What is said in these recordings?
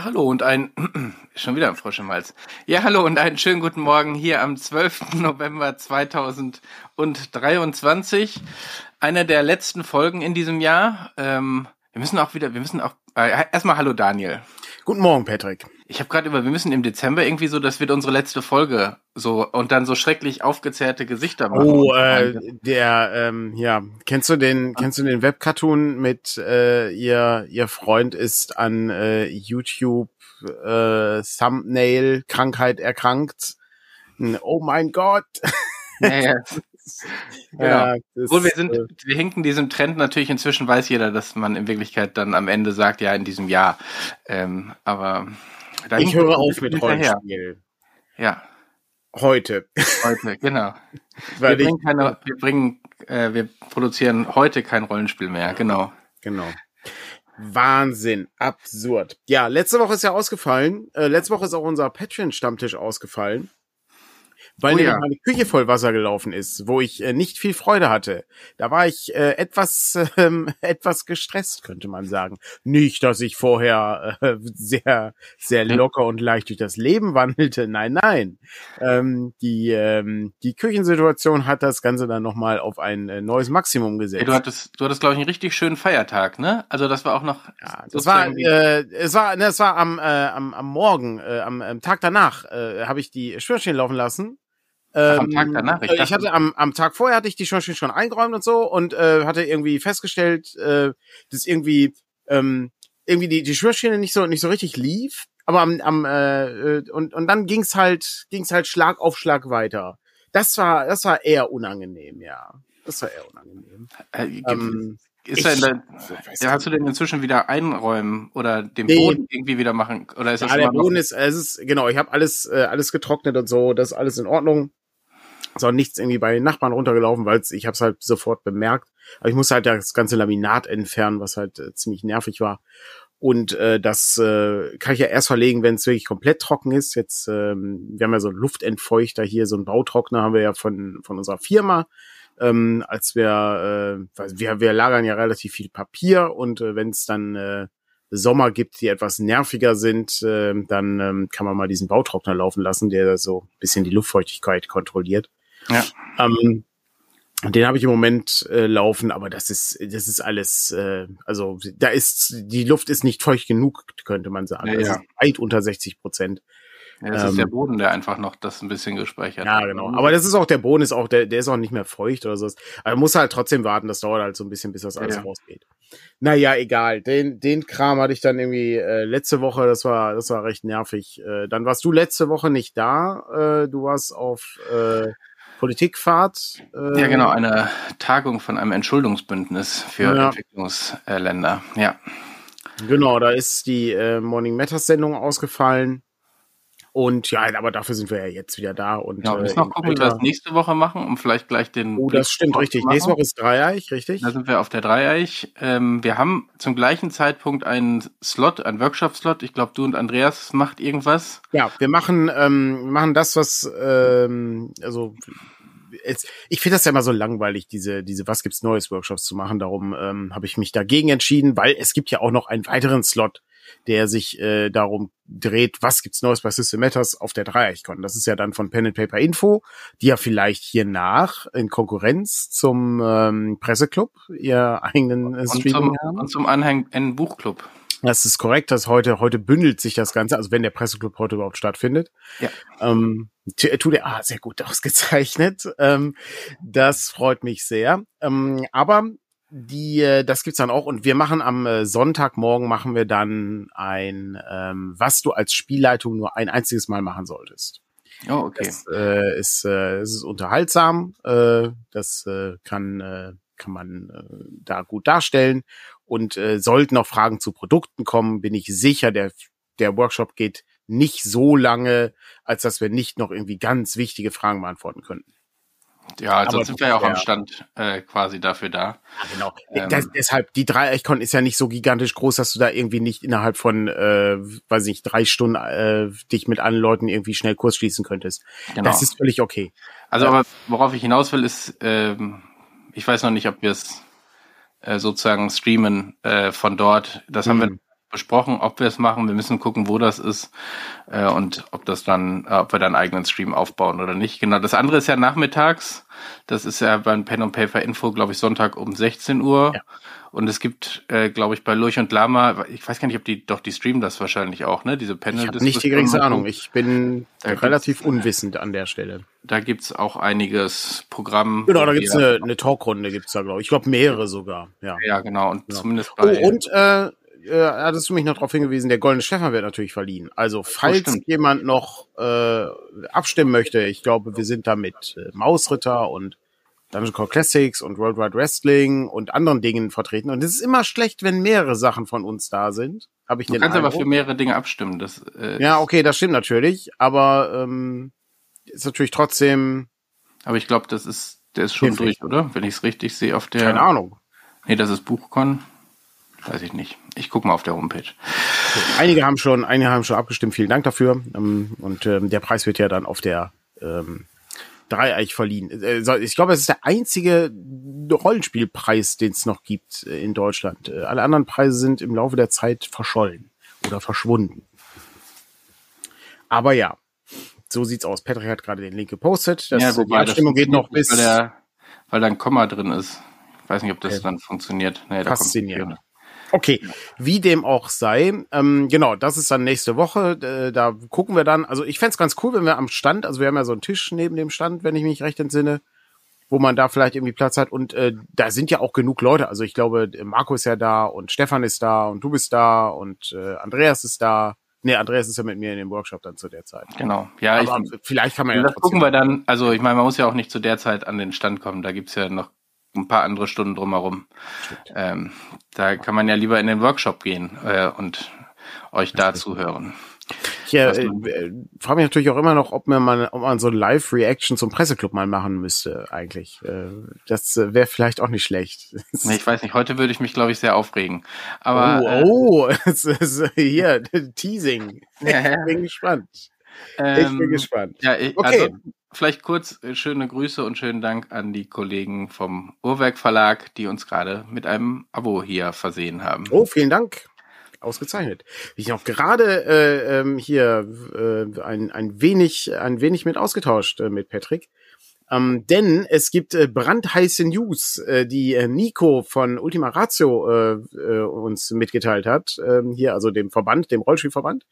Ja, hallo und ein, schon wieder ein Frosch im Hals. Ja, hallo und einen schönen guten Morgen hier am 12. November 2023. Eine der letzten Folgen in diesem Jahr. Ähm, wir müssen auch wieder, wir müssen auch, äh, erstmal hallo Daniel. Guten Morgen, Patrick. Ich habe gerade über, wir müssen im Dezember irgendwie so, das wird unsere letzte Folge so und dann so schrecklich aufgezerrte Gesichter machen. Oh, äh, der, ähm, ja, kennst du den, kennst du den Webcartoon mit äh, ihr, ihr Freund ist an äh, YouTube äh, Thumbnail Krankheit erkrankt? Oh mein Gott. Ja, ja. genau. Ja, Obwohl wir sind, äh, wir hinken diesem Trend natürlich inzwischen weiß jeder, dass man in Wirklichkeit dann am Ende sagt, ja, in diesem Jahr. Ähm, aber ich höre auf mit Rollenspiel. Ja. Heute. Heute, genau. wir, bringen keine, wir bringen, äh, wir produzieren heute kein Rollenspiel mehr, genau. Genau. Wahnsinn, absurd. Ja, letzte Woche ist ja ausgefallen. Äh, letzte Woche ist auch unser Patreon-Stammtisch ausgefallen weil oh, ja. meine Küche voll Wasser gelaufen ist, wo ich äh, nicht viel Freude hatte. Da war ich äh, etwas ähm, etwas gestresst, könnte man sagen. Nicht, dass ich vorher äh, sehr sehr locker und leicht durch das Leben wandelte. Nein, nein. Ähm, die ähm, die Küchensituation hat das Ganze dann noch mal auf ein äh, neues Maximum gesetzt. Hey, du hattest du hattest glaube ich einen richtig schönen Feiertag, ne? Also das war auch noch. Ja, das war äh, es war ne, es war am äh, am, am Morgen äh, am, am Tag danach äh, habe ich die Spülmaschine laufen lassen ähm, am Tag danach? Ich, ich hatte am, am Tag vorher hatte ich die schon, schon eingeräumt und so und äh, hatte irgendwie festgestellt, äh, dass irgendwie ähm, irgendwie die, die Spülmaschine nicht so nicht so richtig lief. Aber am, am äh, äh und, und dann ging's halt ging's halt Schlag auf Schlag weiter. Das war das war eher unangenehm, ja. Das war eher unangenehm. Äh, ähm, ist ich, der, ja, hast du denn inzwischen wieder einräumen oder den nee. Boden irgendwie wieder machen? Oder ist ja, das der Boden ist, es ist, genau, ich habe alles, äh, alles getrocknet und so, das ist alles in Ordnung. Ist auch nichts irgendwie bei den Nachbarn runtergelaufen, weil ich habe es halt sofort bemerkt. Aber ich musste halt das ganze Laminat entfernen, was halt äh, ziemlich nervig war. Und äh, das äh, kann ich ja erst verlegen, wenn es wirklich komplett trocken ist. Jetzt, ähm, wir haben ja so einen Luftentfeuchter hier, so einen Bautrockner haben wir ja von, von unserer Firma. Ähm, als wir, äh, wir, wir lagern ja relativ viel Papier und äh, wenn es dann äh, Sommer gibt, die etwas nerviger sind, äh, dann ähm, kann man mal diesen Bautrockner laufen lassen, der so ein bisschen die Luftfeuchtigkeit kontrolliert. Ja. Ähm, den habe ich im Moment äh, laufen, aber das ist das ist alles, äh, also da ist die Luft ist nicht feucht genug, könnte man sagen. Ja, ja. weit unter 60 Prozent. Ja, das ähm, ist der ähm, Boden, der einfach noch das ein bisschen gespeichert ja, hat. Ja, genau. Aber das ist auch der Boden, ist auch der, der ist auch nicht mehr feucht oder so. Aber man muss halt trotzdem warten, das dauert halt so ein bisschen, bis das alles ja. rausgeht. Naja, egal. Den, den Kram hatte ich dann irgendwie äh, letzte Woche, das war, das war recht nervig. Äh, dann warst du letzte Woche nicht da. Äh, du warst auf äh, Politikfahrt. Äh, ja, genau, eine Tagung von einem Entschuldungsbündnis für ja. Entwicklungsländer. Ja. Genau, da ist die äh, Morning Matters Sendung ausgefallen. Und ja, aber dafür sind wir ja jetzt wieder da. Und, ja, wir müssen noch gucken, wie wir das nächste Woche machen, um vielleicht gleich den. Oh, das stimmt, richtig. Nächste Woche ist Dreieich, richtig? Da sind wir auf der Dreieich. Ähm, wir haben zum gleichen Zeitpunkt einen Slot, einen Workshop-Slot. Ich glaube, du und Andreas macht irgendwas. Ja, wir machen, ähm, machen das, was, ähm, also ich finde das ja immer so langweilig, diese, diese Was gibt's Neues Workshops zu machen. Darum ähm, habe ich mich dagegen entschieden, weil es gibt ja auch noch einen weiteren Slot, der sich äh, darum dreht, was gibt's Neues bei System Matters auf der Dreieichkon. Das ist ja dann von Pen and Paper Info, die ja vielleicht hier nach in Konkurrenz zum ähm, Presseclub ihr eigenen äh, Streaming und zum, haben. Und zum Anhang ein Buchclub. Das ist korrekt, dass heute, heute bündelt sich das Ganze, also wenn der Presseclub heute überhaupt stattfindet. Ja. Ähm, tut er, ah, sehr gut ausgezeichnet. Ähm, das freut mich sehr. Ähm, aber die, äh, das gibt's dann auch und wir machen am äh, Sonntagmorgen machen wir dann ein, ähm, was du als Spielleitung nur ein einziges Mal machen solltest. Oh, okay. Das äh, ist, äh, ist unterhaltsam. Äh, das äh, kann äh, kann man äh, da gut darstellen und äh, sollten noch Fragen zu Produkten kommen, bin ich sicher, der der Workshop geht nicht so lange, als dass wir nicht noch irgendwie ganz wichtige Fragen beantworten könnten. Ja, also Aber sind wir ja auch am Stand äh, quasi dafür da. Ja, genau. Ähm, das, deshalb, die Dreieichkon ist ja nicht so gigantisch groß, dass du da irgendwie nicht innerhalb von, äh, weiß ich nicht, drei Stunden äh, dich mit allen Leuten irgendwie schnell Kurs schließen könntest. Genau. Das ist völlig okay. Also, aber worauf ich hinaus will, ist, ähm, ich weiß noch nicht, ob wir es äh, sozusagen streamen äh, von dort. Das mhm. haben wir mhm. Besprochen, ob wir es machen. Wir müssen gucken, wo das ist äh, und ob das dann, äh, ob wir dann einen eigenen Stream aufbauen oder nicht. Genau. Das andere ist ja nachmittags. Das ist ja beim Pen and Paper Info, glaube ich, Sonntag um 16 Uhr. Ja. Und es gibt, äh, glaube ich, bei Lurch und Lama, ich weiß gar nicht, ob die, doch, die streamen das wahrscheinlich auch, ne? Diese Panel. Ich habe nicht die geringste Ahnung. Ich bin da relativ unwissend an der Stelle. Da gibt's auch einiges Programm. Genau, da gibt's eine, eine Talkrunde, gibt's da, glaube ich. Ich glaube, mehrere sogar. Ja, ja genau. Und genau. zumindest bei. Oh, und äh, äh, hattest du mich noch darauf hingewiesen, der Goldene Stefan wird natürlich verliehen. Also falls oh, jemand noch äh, abstimmen möchte, ich glaube, wir sind da mit äh, Mausritter und Dungeon Core Classics und World Wide Wrestling und anderen Dingen vertreten. Und es ist immer schlecht, wenn mehrere Sachen von uns da sind. Habe ich du den kannst Eindruck. aber für mehrere Dinge abstimmen. Das, äh, ja, okay, das stimmt natürlich. Aber ähm, ist natürlich trotzdem. Aber ich glaube, das ist, der ist schon hilfreich. durch, oder? Wenn ich es richtig sehe auf der. Keine Ahnung. Nee, das ist Buchcon. Weiß ich nicht. Ich gucke mal auf der Homepage. Einige haben schon, einige haben schon abgestimmt. Vielen Dank dafür. Ähm, und ähm, der Preis wird ja dann auf der ähm, Dreieich verliehen. Äh, ich glaube, es ist der einzige Rollenspielpreis, den es noch gibt äh, in Deutschland. Äh, alle anderen Preise sind im Laufe der Zeit verschollen oder verschwunden. Aber ja, so sieht's aus. Patrick hat gerade den Link gepostet. Das, ja, wobei, die Abstimmung geht noch bis. Weil, der, weil da ein Komma drin ist. Ich weiß nicht, ob das okay. dann funktioniert. Nee, da Faszinierend. Okay, wie dem auch sei. Ähm, genau, das ist dann nächste Woche. Äh, da gucken wir dann. Also ich fände ganz cool, wenn wir am Stand, also wir haben ja so einen Tisch neben dem Stand, wenn ich mich recht entsinne, wo man da vielleicht irgendwie Platz hat. Und äh, da sind ja auch genug Leute. Also ich glaube, Marco ist ja da und Stefan ist da und du bist da und äh, Andreas ist da. Nee, Andreas ist ja mit mir in dem Workshop dann zu der Zeit. Genau. Ja, Aber ich, vielleicht kann man ja. Das gucken wir dann. Also ich meine, man muss ja auch nicht zu der Zeit an den Stand kommen. Da gibt's ja noch ein paar andere Stunden drumherum. Ähm, da kann man ja lieber in den Workshop gehen äh, und euch da zuhören. Ich äh, äh, frage mich natürlich auch immer noch, ob man mal, ob man so ein Live-Reaction zum Presseclub mal machen müsste, eigentlich. Äh, das äh, wäre vielleicht auch nicht schlecht. nee, ich weiß nicht, heute würde ich mich, glaube ich, sehr aufregen. Aber. Oh, oh es ist hier, Teasing. Ja, Ich bin gespannt. Ähm, ich bin ähm, gespannt. Ja, ich, okay. Also, vielleicht kurz äh, schöne Grüße und schönen Dank an die Kollegen vom Uhrwerk Verlag, die uns gerade mit einem Abo hier versehen haben. Oh, vielen Dank. Ausgezeichnet. Ich noch gerade äh, ähm, hier äh, ein, ein wenig ein wenig mit ausgetauscht äh, mit Patrick. Ähm, denn es gibt äh, brandheiße News, äh, die äh, Nico von Ultima Ratio äh, äh, uns mitgeteilt hat. Äh, hier, also dem Verband, dem Rollspielverband.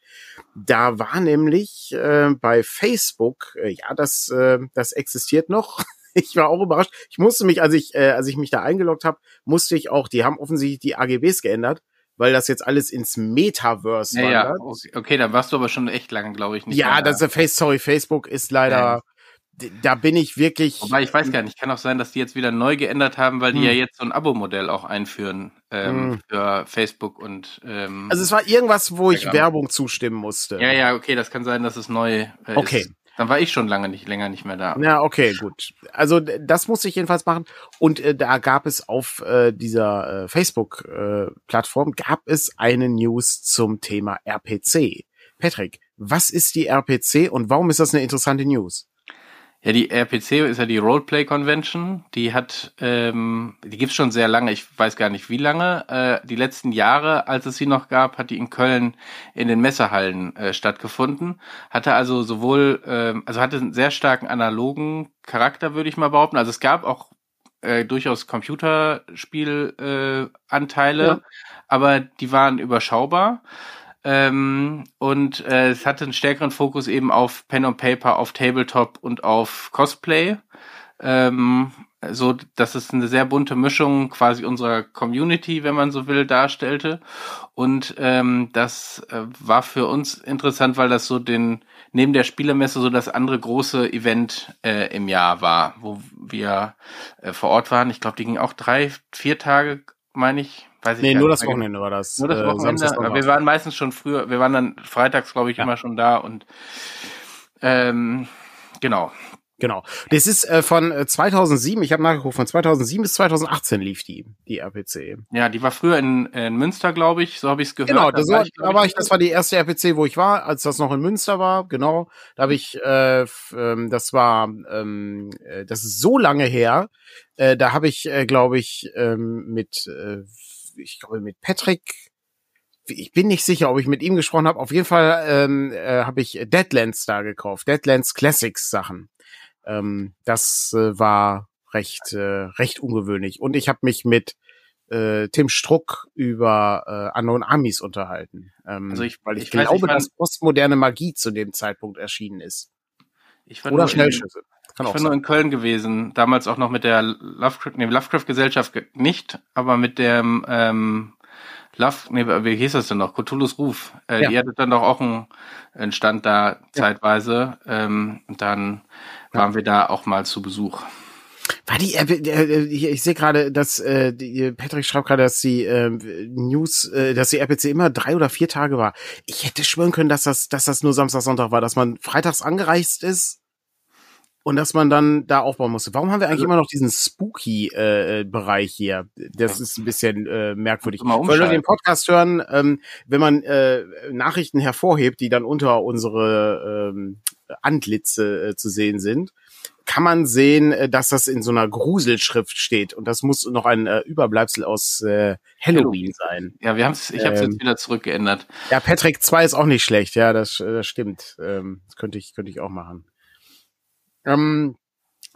Da war nämlich äh, bei Facebook, äh, ja, das, äh, das existiert noch. Ich war auch überrascht. Ich musste mich, als ich, äh, als ich mich da eingeloggt habe, musste ich auch, die haben offensichtlich die AGBs geändert weil das jetzt alles ins Metaverse ja, wandert. Ja, okay, okay, da warst du aber schon echt lange, glaube ich, nicht. Ja, das ist Face, sorry, Facebook ist leider, ja da bin ich wirklich. Wobei ich weiß gar nicht, kann auch sein, dass die jetzt wieder neu geändert haben, weil die hm. ja jetzt so ein Abo-Modell auch einführen ähm, hm. für Facebook und. Ähm, also es war irgendwas, wo ich Werbung zustimmen musste. Ja, ja, okay, das kann sein, dass es neu äh, okay. ist. Dann war ich schon lange nicht länger nicht mehr da. Ja, okay, gut. Also das musste ich jedenfalls machen. Und äh, da gab es auf äh, dieser äh, Facebook-Plattform äh, gab es eine News zum Thema RPC. Patrick, was ist die RPC und warum ist das eine interessante News? Ja, die RPC ist ja die Roleplay Convention. Die hat, ähm, die gibt's schon sehr lange. Ich weiß gar nicht wie lange. Äh, die letzten Jahre, als es sie noch gab, hat die in Köln in den Messehallen äh, stattgefunden. Hatte also sowohl, äh, also hatte einen sehr starken analogen Charakter, würde ich mal behaupten. Also es gab auch äh, durchaus Computerspielanteile, äh, Anteile, ja. aber die waren überschaubar. Ähm, und äh, es hatte einen stärkeren Fokus eben auf Pen und Paper, auf Tabletop und auf Cosplay. Ähm, so, dass es eine sehr bunte Mischung quasi unserer Community, wenn man so will, darstellte. Und ähm, das äh, war für uns interessant, weil das so den neben der Spielemesse so das andere große Event äh, im Jahr war, wo wir äh, vor Ort waren. Ich glaube, die ging auch drei, vier Tage, meine ich, Weiß ich nee, nur das Wochenende war das. Nur das äh, Wochenende. Äh, wir waren meistens schon früher, wir waren dann freitags, glaube ich, ja. immer schon da und ähm, genau. Genau. Das ist äh, von 2007, äh, ich habe nachgeguckt, von 2007 bis 2018 lief die, die RPC. Ja, die war früher in, in Münster, glaube ich, so habe ich es gehört. Genau, das war, ich, da war ich, das war die erste RPC, wo ich war, als das noch in Münster war, genau. Da habe ich, äh, ähm, das war, ähm, äh, das ist so lange her, äh, da habe ich, äh, glaube ich, ähm, mit äh, ich glaube, mit Patrick ich bin nicht sicher, ob ich mit ihm gesprochen habe. Auf jeden Fall ähm, äh, habe ich Deadlands da gekauft, Deadlands Classics Sachen. Ähm, das äh, war recht äh, recht ungewöhnlich. Und ich habe mich mit äh, Tim Struck über äh, Unknown Armies unterhalten. Ähm, also ich, weil ich, ich glaube, weiß, dass postmoderne Magie zu dem Zeitpunkt erschienen ist. Ich war Oder Schnellschüsse. Kann ich war nur in Köln gewesen, damals auch noch mit der Lovecraft, nee, Lovecraft-Gesellschaft nicht, aber mit dem ähm, Love, nee, wie hieß das denn noch? Cthulhu's Ruf. Äh, ja. Die hatte dann doch auch einen, einen Stand da zeitweise. Ja. Ähm, und dann waren wir da auch mal zu Besuch. War die, äh, äh, ich sehe gerade, dass äh, die, Patrick schreibt gerade, dass die äh, News, äh, dass die RPC immer drei oder vier Tage war. Ich hätte schwören können, dass das, dass das nur Samstag, Sonntag war, dass man freitags angereist ist und dass man dann da aufbauen musste. Warum haben wir eigentlich also, immer noch diesen Spooky-Bereich äh, hier? Das ist ein bisschen äh, merkwürdig. Weil wir den Podcast hören, ähm, wenn man äh, Nachrichten hervorhebt, die dann unter unsere ähm, Antlitze äh, zu sehen sind, kann man sehen, äh, dass das in so einer Gruselschrift steht. Und das muss noch ein äh, Überbleibsel aus äh, Halloween sein. Ja, wir haben es, ich habe es ähm, jetzt wieder zurückgeändert. Ja, Patrick 2 ist auch nicht schlecht, ja, das, äh, das stimmt. Ähm, das könnte ich, könnte ich auch machen. Ähm,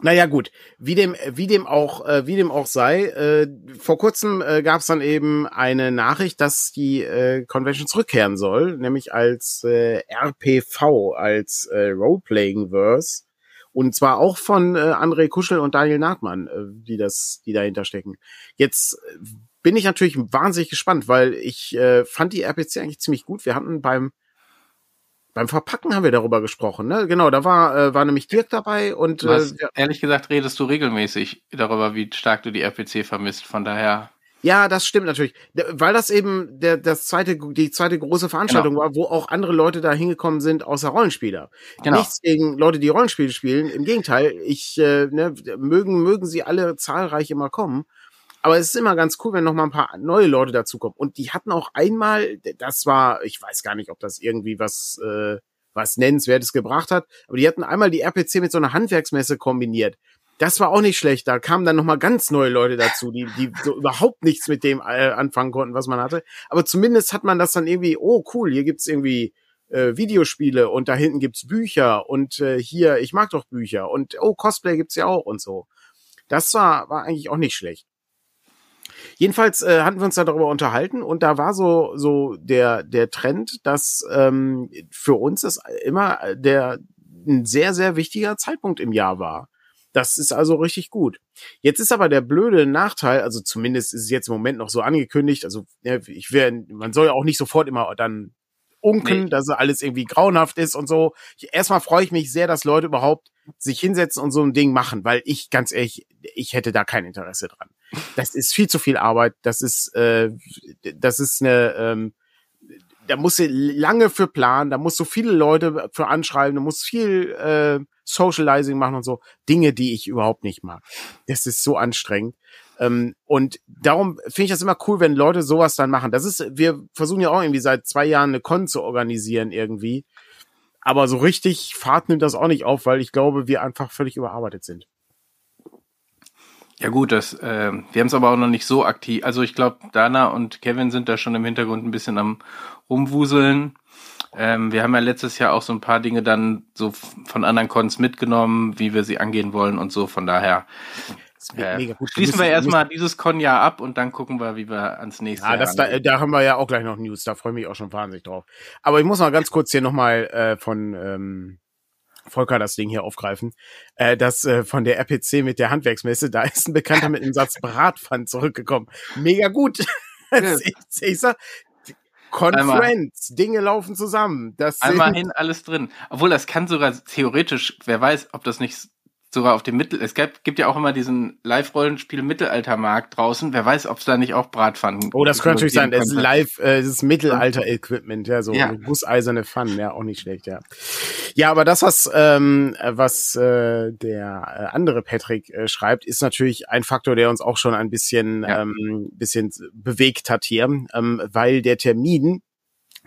naja, gut, wie dem, wie dem auch, äh, wie dem auch sei, äh, vor kurzem äh, gab es dann eben eine Nachricht, dass die äh, Convention zurückkehren soll, nämlich als äh, RPV, als äh, Role-Playing-Verse. Und zwar auch von äh, André Kuschel und Daniel Nahtmann, äh, die das, die dahinter stecken. Jetzt bin ich natürlich wahnsinnig gespannt, weil ich äh, fand die RPC eigentlich ziemlich gut. Wir hatten beim beim Verpacken haben wir darüber gesprochen, ne? Genau, da war, äh, war nämlich Dirk dabei und äh, ehrlich gesagt redest du regelmäßig darüber, wie stark du die RPC vermisst. Von daher. Ja, das stimmt natürlich, weil das eben der das zweite die zweite große Veranstaltung genau. war, wo auch andere Leute da hingekommen sind außer Rollenspieler. Genau. Nichts gegen Leute, die Rollenspiele spielen. Im Gegenteil, ich äh, ne, mögen mögen sie alle zahlreich immer kommen. Aber es ist immer ganz cool, wenn noch mal ein paar neue Leute dazukommen. Und die hatten auch einmal, das war, ich weiß gar nicht, ob das irgendwie was, äh, was Nennenswertes gebracht hat, aber die hatten einmal die RPC mit so einer Handwerksmesse kombiniert. Das war auch nicht schlecht. Da kamen dann noch mal ganz neue Leute dazu, die, die so überhaupt nichts mit dem äh, anfangen konnten, was man hatte. Aber zumindest hat man das dann irgendwie, oh cool, hier gibt's irgendwie äh, Videospiele und da hinten gibt's Bücher und äh, hier, ich mag doch Bücher und oh, Cosplay gibt's ja auch und so. Das war, war eigentlich auch nicht schlecht. Jedenfalls äh, hatten wir uns da darüber unterhalten und da war so so der der Trend, dass ähm, für uns das immer der ein sehr sehr wichtiger Zeitpunkt im Jahr war. Das ist also richtig gut. Jetzt ist aber der blöde Nachteil, also zumindest ist es jetzt im Moment noch so angekündigt, also ich wäre, man soll ja auch nicht sofort immer dann unken, nee. dass alles irgendwie grauenhaft ist und so. Ich, erstmal freue ich mich sehr, dass Leute überhaupt sich hinsetzen und so ein Ding machen, weil ich ganz ehrlich, ich hätte da kein Interesse dran. Das ist viel zu viel Arbeit. Das ist, äh, das ist eine, ähm, da muss du lange für planen, da musst du viele Leute für anschreiben, da musst viel äh, Socializing machen und so. Dinge, die ich überhaupt nicht mag. Das ist so anstrengend. Ähm, und darum finde ich das immer cool, wenn Leute sowas dann machen. Das ist, wir versuchen ja auch irgendwie seit zwei Jahren eine Con zu organisieren irgendwie. Aber so richtig Fahrt nimmt das auch nicht auf, weil ich glaube, wir einfach völlig überarbeitet sind. Ja gut, das, äh, wir haben es aber auch noch nicht so aktiv. Also ich glaube, Dana und Kevin sind da schon im Hintergrund ein bisschen am rumwuseln. Ähm, wir haben ja letztes Jahr auch so ein paar Dinge dann so von anderen Cons mitgenommen, wie wir sie angehen wollen und so. Von daher äh. Schließen wir erstmal dieses Con-Jahr ab und dann gucken wir, wie wir ans nächste Ja, das, da, da haben wir ja auch gleich noch News. Da freue ich mich auch schon wahnsinnig drauf. Aber ich muss mal ganz kurz hier nochmal äh, von ähm, Volker das Ding hier aufgreifen. Äh, das äh, von der RPC mit der Handwerksmesse, da ist ein Bekannter mit einem Satz Bratpfand zurückgekommen. Mega gut. ich, ich sag, Conference, Dinge laufen zusammen. Das Einmal hin, alles drin. Obwohl, das kann sogar theoretisch, wer weiß, ob das nicht sogar auf dem Mittel. Es gibt, gibt ja auch immer diesen Live-Rollenspiel Mittelaltermarkt draußen. Wer weiß, ob es da nicht auch Bratpfannen Oh, das könnte natürlich sein. Das ist Live, äh, das ist Mittelalter-Equipment, ja, so ja. gusseiserne Pfannen, ja, auch nicht schlecht, ja. Ja, aber das, was, ähm, was äh, der äh, andere Patrick äh, schreibt, ist natürlich ein Faktor, der uns auch schon ein bisschen, ja. ähm, bisschen bewegt hat hier, ähm, weil der Termin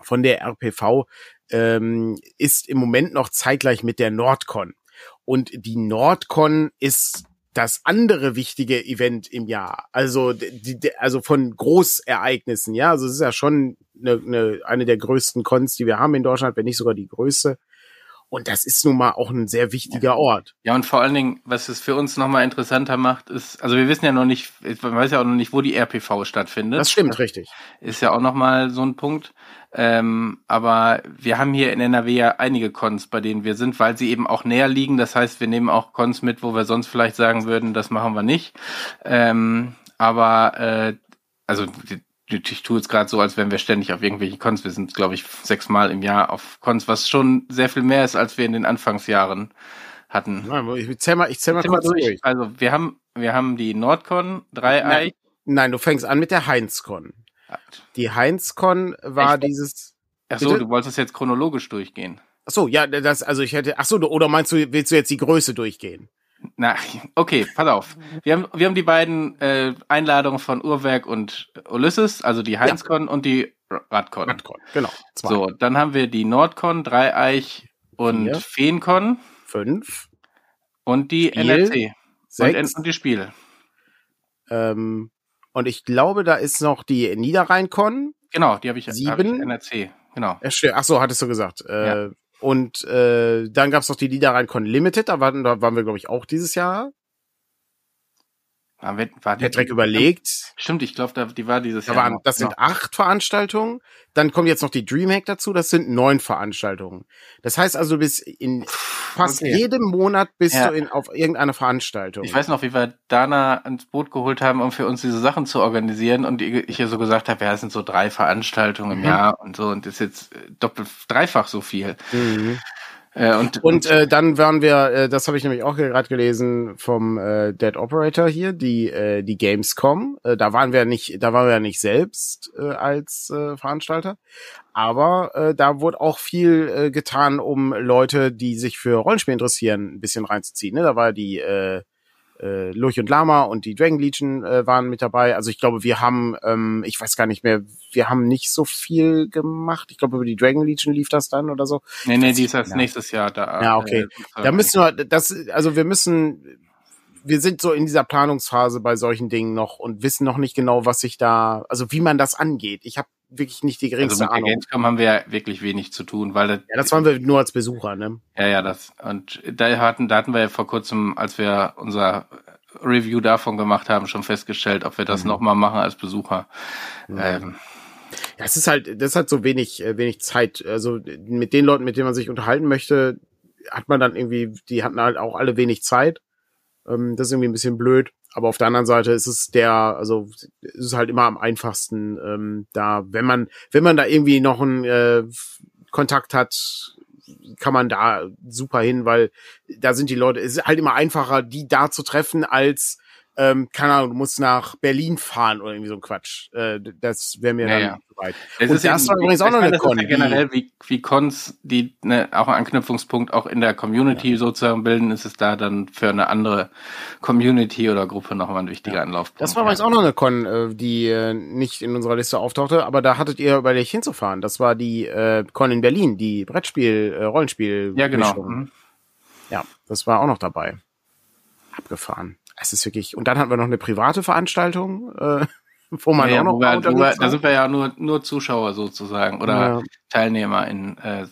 von der RPV ähm, ist im Moment noch zeitgleich mit der Nordcon. Und die Nordcon ist das andere wichtige Event im Jahr. Also, die, also von Großereignissen, ja. Also es ist ja schon eine, eine, eine der größten Cons, die wir haben in Deutschland, wenn nicht sogar die größte. Und das ist nun mal auch ein sehr wichtiger. Ort. Ja, und vor allen Dingen, was es für uns nochmal interessanter macht, ist, also wir wissen ja noch nicht, man weiß ja auch noch nicht, wo die RPV stattfindet. Das stimmt, richtig. Ist ja auch nochmal so ein Punkt. Ähm, aber wir haben hier in NRW ja einige Cons, bei denen wir sind, weil sie eben auch näher liegen. Das heißt, wir nehmen auch Cons mit, wo wir sonst vielleicht sagen würden, das machen wir nicht. Ähm, aber äh, also ich tue jetzt gerade so, als wären wir ständig auf irgendwelche Cons. Wir sind, glaube ich, sechsmal im Jahr auf Cons, was schon sehr viel mehr ist, als wir in den Anfangsjahren hatten. Ich zähl mal, ich zähl mal, kurz durch. durch. Also wir haben, wir haben die Nordcon, Dreieich. Nein, nein, du fängst an mit der Heinzcon. Die Heinzcon war Echt? dieses. Ach so, du wolltest jetzt chronologisch durchgehen. Ach so, ja, das, also ich hätte, ach so, oder meinst du, willst du jetzt die Größe durchgehen? Na, okay, pass auf. Wir haben, wir haben die beiden äh, Einladungen von Uhrwerk und Ulysses, also die Heinzcon ja. und die Radcon. Radcon, genau. Zwei. So, dann haben wir die Nordcon, Dreieich und Vier. Feencon. Fünf. Und die Spiel. NRC. Sechs. Und, und die Spiele. Ähm, und ich glaube, da ist noch die Niederrhein-Con. Genau, die habe ich, Sieben. Hab ich NRC. Genau. Ach so, hattest du gesagt. Äh, ja. Und äh, dann gab's noch die Niederrhein-Con Limited, da waren, da waren wir, glaube ich, auch dieses Jahr. War, war der Dreck überlegt. Stimmt, ich glaube, die war dieses da Jahr. Waren, das sind noch. acht Veranstaltungen. Dann kommt jetzt noch die Dreamhack dazu. Das sind neun Veranstaltungen. Das heißt also, bis in fast okay. jedem Monat bist ja. du in, auf irgendeiner Veranstaltung. Ich weiß noch, wie wir Dana ins Boot geholt haben, um für uns diese Sachen zu organisieren. Und ich hier so gesagt habe, ja, es sind so drei Veranstaltungen im mhm. Jahr und so. Und das ist jetzt doppelt, dreifach so viel. Mhm. Äh, und und äh, dann waren wir, äh, das habe ich nämlich auch gerade gelesen vom äh, Dead Operator hier, die äh, die Gamescom. Äh, da waren wir nicht, da waren wir ja nicht selbst äh, als äh, Veranstalter, aber äh, da wurde auch viel äh, getan, um Leute, die sich für Rollenspiel interessieren, ein bisschen reinzuziehen. Ne? Da war die äh, äh, Lurch und Lama und die Dragon Legion äh, waren mit dabei. Also ich glaube, wir haben, ähm, ich weiß gar nicht mehr, wir haben nicht so viel gemacht. Ich glaube, über die Dragon Legion lief das dann oder so. Nee, nee, die ist erst ja. nächstes Jahr da. Ja, okay. Äh, da müssen wir, das, also wir müssen, wir sind so in dieser Planungsphase bei solchen Dingen noch und wissen noch nicht genau, was sich da, also wie man das angeht. Ich habe wirklich nicht die geringste also mit Ahnung. Gamescom haben wir ja wirklich wenig zu tun, weil das, ja, das waren wir nur als Besucher, ne? Ja, ja, das und da hatten, da hatten wir ja vor kurzem, als wir unser Review davon gemacht haben, schon festgestellt, ob wir das mhm. nochmal machen als Besucher. Mhm. Ähm, ja, es ist halt, das hat so wenig, äh, wenig Zeit. Also mit den Leuten, mit denen man sich unterhalten möchte, hat man dann irgendwie, die hatten halt auch alle wenig Zeit. Ähm, das ist irgendwie ein bisschen blöd. Aber auf der anderen Seite ist es der, also ist es halt immer am einfachsten, ähm, da, wenn man, wenn man da irgendwie noch einen äh, Kontakt hat, kann man da super hin, weil da sind die Leute, es ist halt immer einfacher, die da zu treffen, als ähm, keine Ahnung, du musst nach Berlin fahren oder irgendwie so ein Quatsch. Äh, das wäre mir ja, dann ja. zu weit. Das und ist das ja, war übrigens auch noch eine Con. Ja generell, wie, wie Cons, die ne, auch einen Anknüpfungspunkt auch in der Community ja. sozusagen bilden, ist es da dann für eine andere Community oder Gruppe nochmal ein wichtiger Anlaufpunkt. Das war übrigens auch noch eine Con, äh, die äh, nicht in unserer Liste auftauchte, aber da hattet ihr überlegt hinzufahren. Das war die äh, Con in Berlin, die Brettspiel, äh, Rollenspiel. Ja, genau. Mhm. Ja, das war auch noch dabei. Abgefahren es ist wirklich, und dann hatten wir noch eine private Veranstaltung, äh, wo man ja, auch noch wo wir, wo wir, Da sind wir ja nur, nur Zuschauer sozusagen oder ja. Teilnehmer in, äh,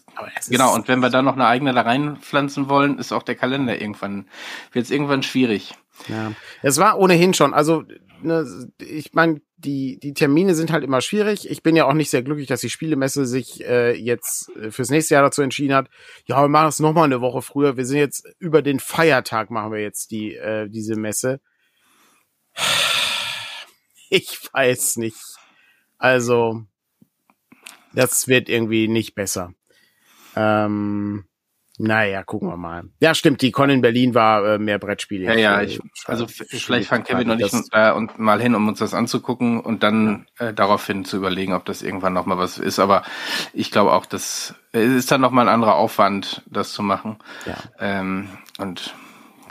genau, und wenn wir dann noch eine eigene da reinpflanzen wollen, ist auch der Kalender irgendwann, wird es irgendwann schwierig. Ja, es war ohnehin schon, also ne, ich meine, die, die Termine sind halt immer schwierig. Ich bin ja auch nicht sehr glücklich, dass die Spielemesse sich äh, jetzt äh, fürs nächste Jahr dazu entschieden hat. Ja, wir machen es nochmal eine Woche früher. Wir sind jetzt über den Feiertag machen wir jetzt die äh, diese Messe. Ich weiß nicht. Also, das wird irgendwie nicht besser. Ähm, naja, gucken wir mal. Ja, stimmt, die Con in Berlin war äh, mehr Brettspiele. Ja, ja, ich, also vielleicht fahren Kevin und ich da und mal hin, um uns das anzugucken und dann ja. äh, daraufhin zu überlegen, ob das irgendwann nochmal was ist. Aber ich glaube auch, das äh, ist dann nochmal ein anderer Aufwand, das zu machen. Ja. Ähm, und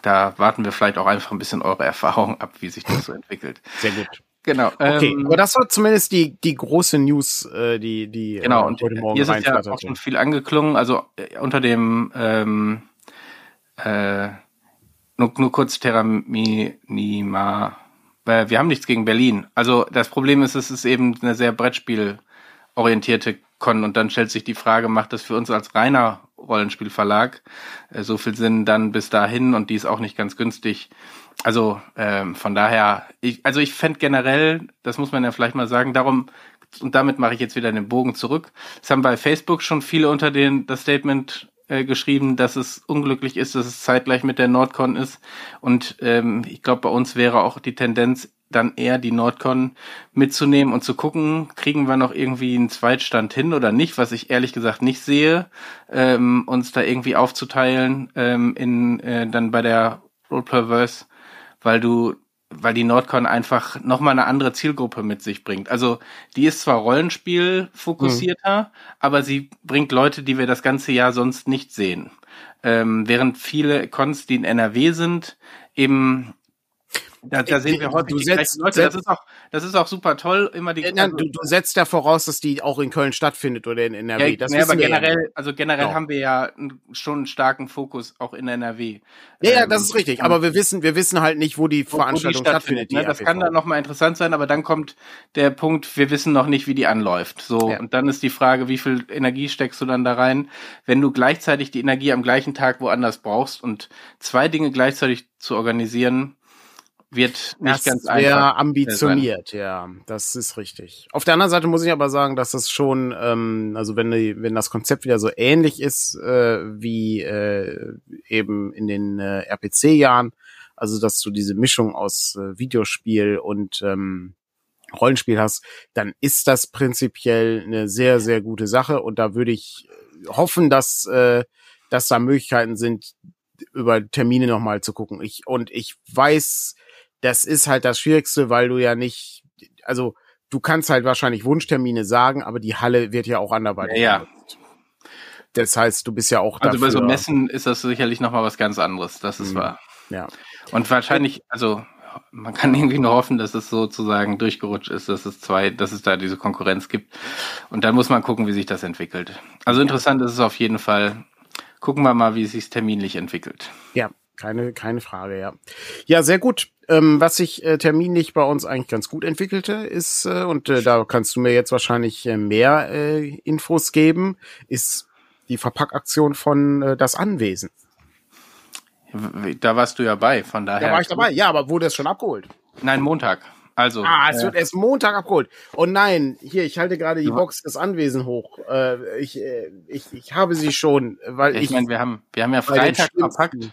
da warten wir vielleicht auch einfach ein bisschen eure Erfahrung ab, wie sich das so entwickelt. Sehr gut. Genau. Okay, ähm, aber das war zumindest die die große News, äh, die die genau. Äh, und heute Morgen hier ist ja auch schon viel angeklungen. Also äh, unter dem ähm, äh, nur, nur kurz Terraminima. Weil wir haben nichts gegen Berlin. Also das Problem ist, es ist eben eine sehr Brettspiel-orientierte Con und dann stellt sich die Frage, macht das für uns als reiner Rollenspielverlag äh, so viel Sinn dann bis dahin und die ist auch nicht ganz günstig. Also ähm, von daher, ich, also ich fände generell, das muss man ja vielleicht mal sagen, darum und damit mache ich jetzt wieder den Bogen zurück. Es haben bei Facebook schon viele unter den das Statement äh, geschrieben, dass es unglücklich ist, dass es zeitgleich mit der Nordcon ist. Und ähm, ich glaube, bei uns wäre auch die Tendenz, dann eher die Nordcon mitzunehmen und zu gucken, kriegen wir noch irgendwie einen Zweitstand hin oder nicht, was ich ehrlich gesagt nicht sehe, ähm, uns da irgendwie aufzuteilen ähm, in äh, dann bei der Roleplaverse, weil du weil die Nordcon einfach nochmal eine andere Zielgruppe mit sich bringt. Also die ist zwar Rollenspiel fokussierter, mhm. aber sie bringt Leute, die wir das ganze Jahr sonst nicht sehen. Ähm, während viele Cons, die in NRW sind, eben da, da sehen wir häufig die setzt, Leute. Das ist, auch, das ist auch super toll. Immer die. Ja, also, du, du setzt ja voraus, dass die auch in Köln stattfindet oder in NRW. Ja, das ja, aber generell, also generell genau. haben wir ja schon einen starken Fokus auch in NRW. Ja, ja, das ähm, ist richtig. Aber wir wissen, wir wissen halt nicht, wo die Veranstaltung wo die stattfindet. Ne? Das kann dann nochmal interessant sein, aber dann kommt der Punkt, wir wissen noch nicht, wie die anläuft. So, ja. und dann ist die Frage, wie viel Energie steckst du dann da rein, wenn du gleichzeitig die Energie am gleichen Tag woanders brauchst und zwei Dinge gleichzeitig zu organisieren, wird nicht das ganz einfach. Sehr ambitioniert, sein. ja, das ist richtig. Auf der anderen Seite muss ich aber sagen, dass das schon, ähm, also wenn die, wenn das Konzept wieder so ähnlich ist äh, wie äh, eben in den äh, RPC-Jahren, also dass du diese Mischung aus äh, Videospiel und ähm, Rollenspiel hast, dann ist das prinzipiell eine sehr, sehr gute Sache und da würde ich hoffen, dass, äh, dass da Möglichkeiten sind, über Termine nochmal zu gucken. Ich, und ich weiß, das ist halt das Schwierigste, weil du ja nicht, also du kannst halt wahrscheinlich Wunschtermine sagen, aber die Halle wird ja auch anderweitig. Ja. ja. Das heißt, du bist ja auch Also bei so Messen ist das sicherlich nochmal was ganz anderes, das ist mhm. wahr. Ja. Und wahrscheinlich, also man kann irgendwie nur hoffen, dass es sozusagen durchgerutscht ist, dass es zwei, dass es da diese Konkurrenz gibt. Und dann muss man gucken, wie sich das entwickelt. Also interessant ist es auf jeden Fall. Gucken wir mal, wie es sich terminlich entwickelt. Ja, keine, keine Frage, ja. Ja, sehr gut. Ähm, was sich äh, terminlich bei uns eigentlich ganz gut entwickelte, ist, äh, und äh, da kannst du mir jetzt wahrscheinlich äh, mehr äh, Infos geben, ist die Verpackaktion von äh, Das Anwesen. Da warst du ja bei, von daher. Da war ich dabei, ja, aber wurde es schon abgeholt? Nein, Montag. Also. Ah, es äh, wird erst Montag abgeholt. Oh nein, hier, ich halte gerade die Box des Anwesen hoch. Äh, ich, äh, ich, ich habe sie schon, weil ich. Ich meine, wir haben, wir haben ja Freitag verpackt.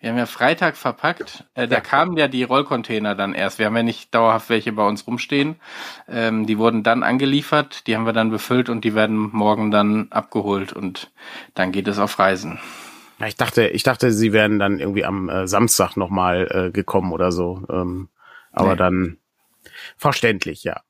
Wir haben ja Freitag verpackt. Äh, da ja. kamen ja die Rollcontainer dann erst. Wir haben ja nicht dauerhaft welche bei uns rumstehen. Ähm, die wurden dann angeliefert, die haben wir dann befüllt und die werden morgen dann abgeholt und dann geht es auf Reisen. Ja, ich dachte, ich dachte, sie wären dann irgendwie am äh, Samstag nochmal äh, gekommen oder so. Ähm, aber nee. dann verständlich, ja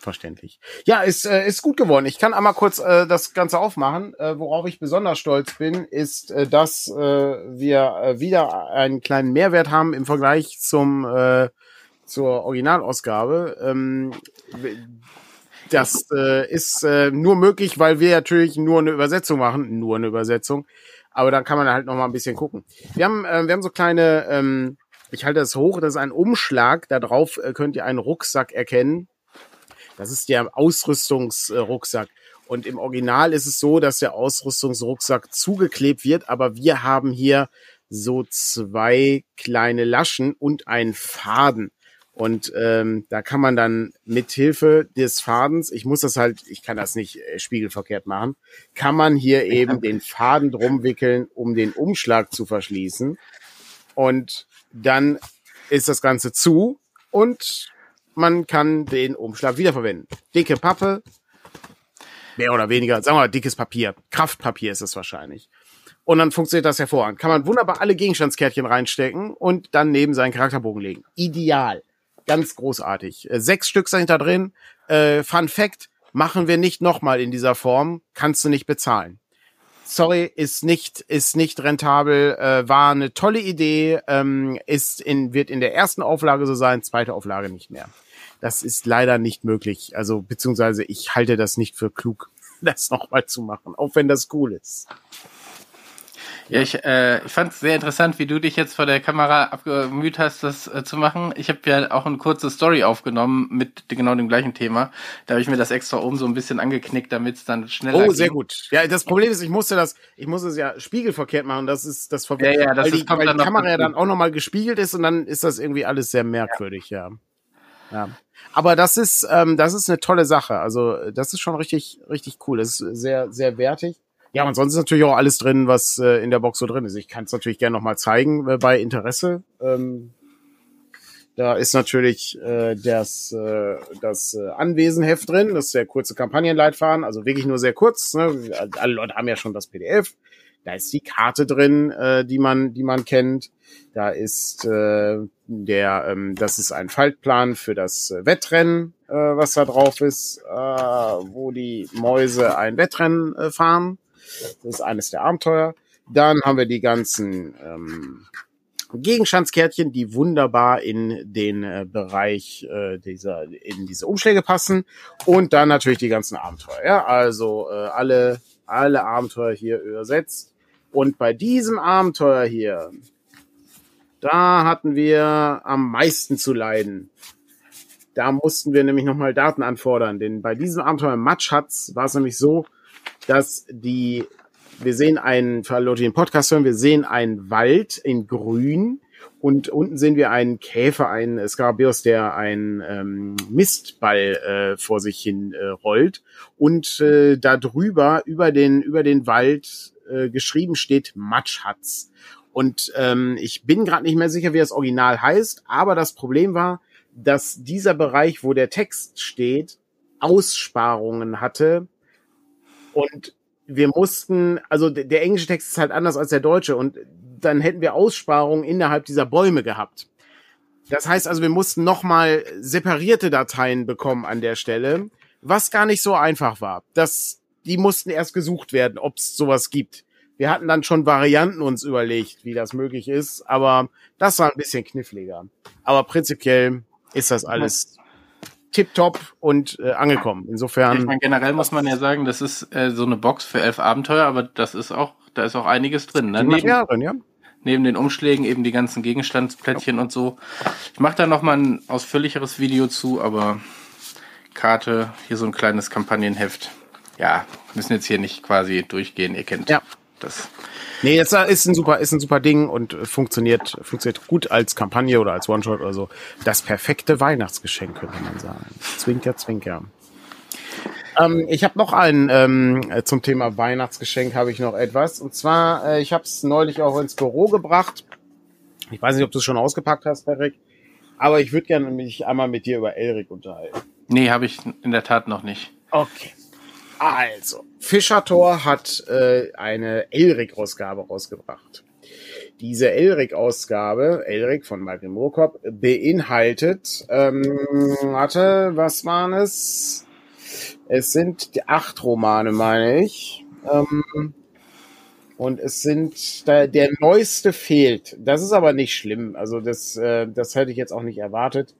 verständlich. Ja, ist, äh, ist gut geworden. Ich kann einmal kurz äh, das Ganze aufmachen. Äh, worauf ich besonders stolz bin, ist, äh, dass äh, wir äh, wieder einen kleinen Mehrwert haben im Vergleich zum äh, zur Originalausgabe. Ähm, das äh, ist äh, nur möglich, weil wir natürlich nur eine Übersetzung machen, nur eine Übersetzung. Aber dann kann man halt noch mal ein bisschen gucken. Wir haben, äh, wir haben so kleine, ähm, ich halte das hoch, das ist ein Umschlag. Da drauf äh, könnt ihr einen Rucksack erkennen das ist der Ausrüstungsrucksack. Und im Original ist es so, dass der Ausrüstungsrucksack zugeklebt wird, aber wir haben hier so zwei kleine Laschen und einen Faden. Und ähm, da kann man dann mit Hilfe des Fadens, ich muss das halt, ich kann das nicht äh, spiegelverkehrt machen, kann man hier eben den Faden drum wickeln, um den Umschlag zu verschließen. Und dann ist das Ganze zu und man kann den Umschlag wiederverwenden. Dicke Pappe, mehr oder weniger, sagen wir mal, dickes Papier. Kraftpapier ist es wahrscheinlich. Und dann funktioniert das hervorragend. Kann man wunderbar alle Gegenstandskärtchen reinstecken und dann neben seinen Charakterbogen legen. Ideal. Ganz großartig. Äh, sechs Stück sind da drin. Äh, Fun Fact, machen wir nicht nochmal in dieser Form, kannst du nicht bezahlen. Sorry, ist nicht, ist nicht rentabel, äh, war eine tolle Idee, ähm, ist in, wird in der ersten Auflage so sein, zweite Auflage nicht mehr. Das ist leider nicht möglich. Also, beziehungsweise ich halte das nicht für klug, das nochmal zu machen, auch wenn das cool ist. Ja, ich, äh, ich fand es sehr interessant, wie du dich jetzt vor der Kamera abgemüht hast, das äh, zu machen. Ich habe ja auch eine kurze Story aufgenommen mit genau dem gleichen Thema. Da habe ich mir das extra oben so ein bisschen angeknickt, damit es dann schneller Oh, ging. sehr gut. Ja, das Problem ist, ich musste das, ich musste es ja spiegelverkehrt machen. Das ist das Ja, ja, das weil ist- die, weil dann die Kamera ja dann auch nochmal gespiegelt ist und dann ist das irgendwie alles sehr merkwürdig, ja. ja. Aber das ist, ähm, das ist eine tolle Sache. Also das ist schon richtig, richtig cool. Das ist sehr, sehr wertig. Ja, und sonst ist natürlich auch alles drin, was äh, in der Box so drin ist. Ich kann es natürlich gerne nochmal zeigen äh, bei Interesse. Ähm, da ist natürlich äh, das, äh, das äh, Anwesenheft drin, das ist der kurze Kampagnenleitfaden, also wirklich nur sehr kurz. Ne? Alle Leute haben ja schon das PDF. Da ist die Karte drin, äh, die man, die man kennt. Da ist äh, der, ähm, das ist ein Faltplan für das äh, Wettrennen, äh, was da drauf ist, äh, wo die Mäuse ein Wettrennen äh, fahren. Das ist eines der Abenteuer. Dann haben wir die ganzen ähm, Gegenstandskärtchen, die wunderbar in den äh, Bereich äh, dieser, in diese Umschläge passen. Und dann natürlich die ganzen Abenteuer. Ja, also äh, alle, alle Abenteuer hier übersetzt. Und bei diesem Abenteuer hier, da hatten wir am meisten zu leiden. Da mussten wir nämlich nochmal Daten anfordern, denn bei diesem Abenteuer Matschhatz war es nämlich so, dass die, wir sehen einen, für alle Leute, die den Podcast hören, wir sehen einen Wald in grün und unten sehen wir einen Käfer, einen Skarabeus, der einen ähm, Mistball äh, vor sich hin äh, rollt und äh, da drüber, über den, über den Wald äh, geschrieben steht Matschhatz. Und ähm, ich bin gerade nicht mehr sicher, wie das Original heißt, aber das Problem war, dass dieser Bereich, wo der Text steht, Aussparungen hatte und wir mussten, also der, englische Text ist halt anders als der deutsche und dann hätten wir Aussparungen innerhalb dieser Bäume gehabt. Das heißt also, wir mussten nochmal separierte Dateien bekommen an der Stelle, was gar nicht so einfach war. Das, die mussten erst gesucht werden, ob es sowas gibt. Wir hatten dann schon Varianten uns überlegt, wie das möglich ist, aber das war ein bisschen kniffliger. Aber prinzipiell ist das alles tipptopp und äh, angekommen. Ich Insofern, meine, generell muss man ja sagen, das ist äh, so eine Box für elf Abenteuer, aber das ist auch, da ist auch einiges drin. Ne? Neben, Material drin, ja. neben den Umschlägen eben die ganzen Gegenstandsplättchen und so. Ich mache da noch mal ein ausführlicheres Video zu, aber Karte, hier so ein kleines Kampagnenheft. Ja, müssen jetzt hier nicht quasi durchgehen, ihr kennt Ja. das. Nee, das ist ein super, ist ein super Ding und äh, funktioniert, funktioniert gut als Kampagne oder als One-Shot oder so. Das perfekte Weihnachtsgeschenk, könnte man sagen. Zwinker, zwinker. Ähm, ich habe noch ein ähm, äh, zum Thema Weihnachtsgeschenk habe ich noch etwas. Und zwar, äh, ich habe es neulich auch ins Büro gebracht. Ich weiß nicht, ob du es schon ausgepackt hast, Patrick. Aber ich würde gerne mich einmal mit dir über Elric unterhalten. Nee, habe ich in der Tat noch nicht. Okay. Also, Fischertor hat äh, eine Elric-Ausgabe rausgebracht. Diese Elric-Ausgabe, Elric von Martin Murkop, beinhaltet, ähm, warte, was waren es? Es sind acht Romane, meine ich. Ähm, und es sind, da, der neueste fehlt. Das ist aber nicht schlimm. Also das, äh, das hätte ich jetzt auch nicht erwartet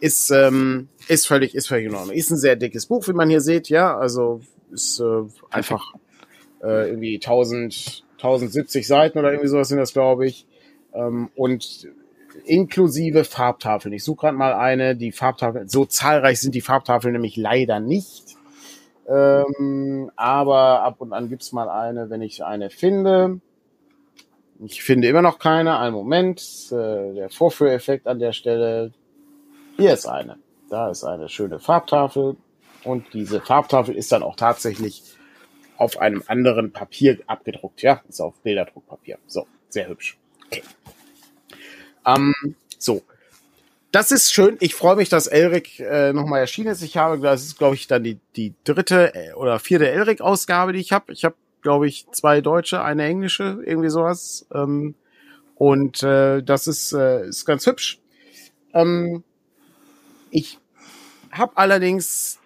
ist ähm, ist völlig ist völlig in Ordnung. Ist ein sehr dickes Buch, wie man hier sieht, ja, also ist äh, einfach äh, irgendwie 1000 1070 Seiten oder irgendwie sowas sind das, glaube ich. Ähm, und inklusive Farbtafeln. Ich suche gerade mal eine, die Farbtafeln, so zahlreich sind die Farbtafeln nämlich leider nicht. Ähm, aber ab und an gibt's mal eine, wenn ich eine finde. Ich finde immer noch keine. Einen Moment. Äh, der Vorführeffekt an der Stelle. Hier ist eine. Da ist eine schöne Farbtafel. Und diese Farbtafel ist dann auch tatsächlich auf einem anderen Papier abgedruckt. Ja, ist auf Bilderdruckpapier. So, sehr hübsch. Okay. Ähm, so. Das ist schön. Ich freue mich, dass Elric äh, nochmal erschienen ist. Ich habe, das ist, glaube ich, dann die, die dritte äh, oder vierte Elric-Ausgabe, die ich habe. Ich habe, glaube ich, zwei deutsche, eine englische, irgendwie sowas. Ähm, und äh, das ist, äh, ist ganz hübsch. Ähm, ich habe allerdings,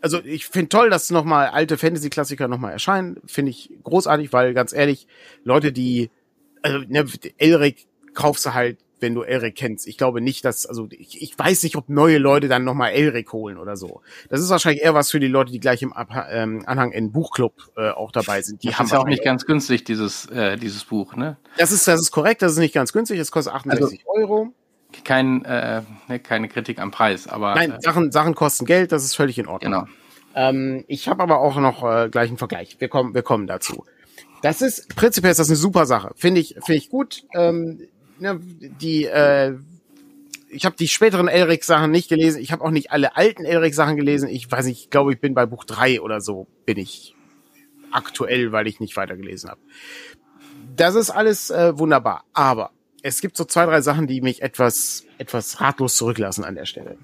also ich finde toll, dass nochmal alte Fantasy-Klassiker nochmal erscheinen. Finde ich großartig, weil ganz ehrlich, Leute, die, also ne, Elric kaufst du halt wenn du Elric kennst. Ich glaube nicht, dass, also ich, ich weiß nicht, ob neue Leute dann nochmal Elric holen oder so. Das ist wahrscheinlich eher was für die Leute, die gleich im Ab ähm, Anhang in Buchclub äh, auch dabei sind. Die das haben ist ja auch nicht ganz günstig, dieses, äh, dieses Buch, ne? Das ist, das ist korrekt, das ist nicht ganz günstig, es kostet 68 also, Euro. Kein, äh, ne, keine Kritik am Preis, aber. Nein, äh, Sachen, Sachen kosten Geld, das ist völlig in Ordnung. Genau. Ähm, ich habe aber auch noch äh, gleich einen Vergleich. Wir kommen, wir kommen dazu. Das ist prinzipiell ist das eine super Sache. Finde ich, finde ich gut. Ähm, ne, die, äh, ich habe die späteren Elric-Sachen nicht gelesen. Ich habe auch nicht alle alten Elric-Sachen gelesen. Ich weiß nicht, ich glaube, ich bin bei Buch drei oder so bin ich aktuell, weil ich nicht weitergelesen habe. Das ist alles äh, wunderbar. Aber es gibt so zwei, drei Sachen, die mich etwas, etwas ratlos zurücklassen an der Stelle.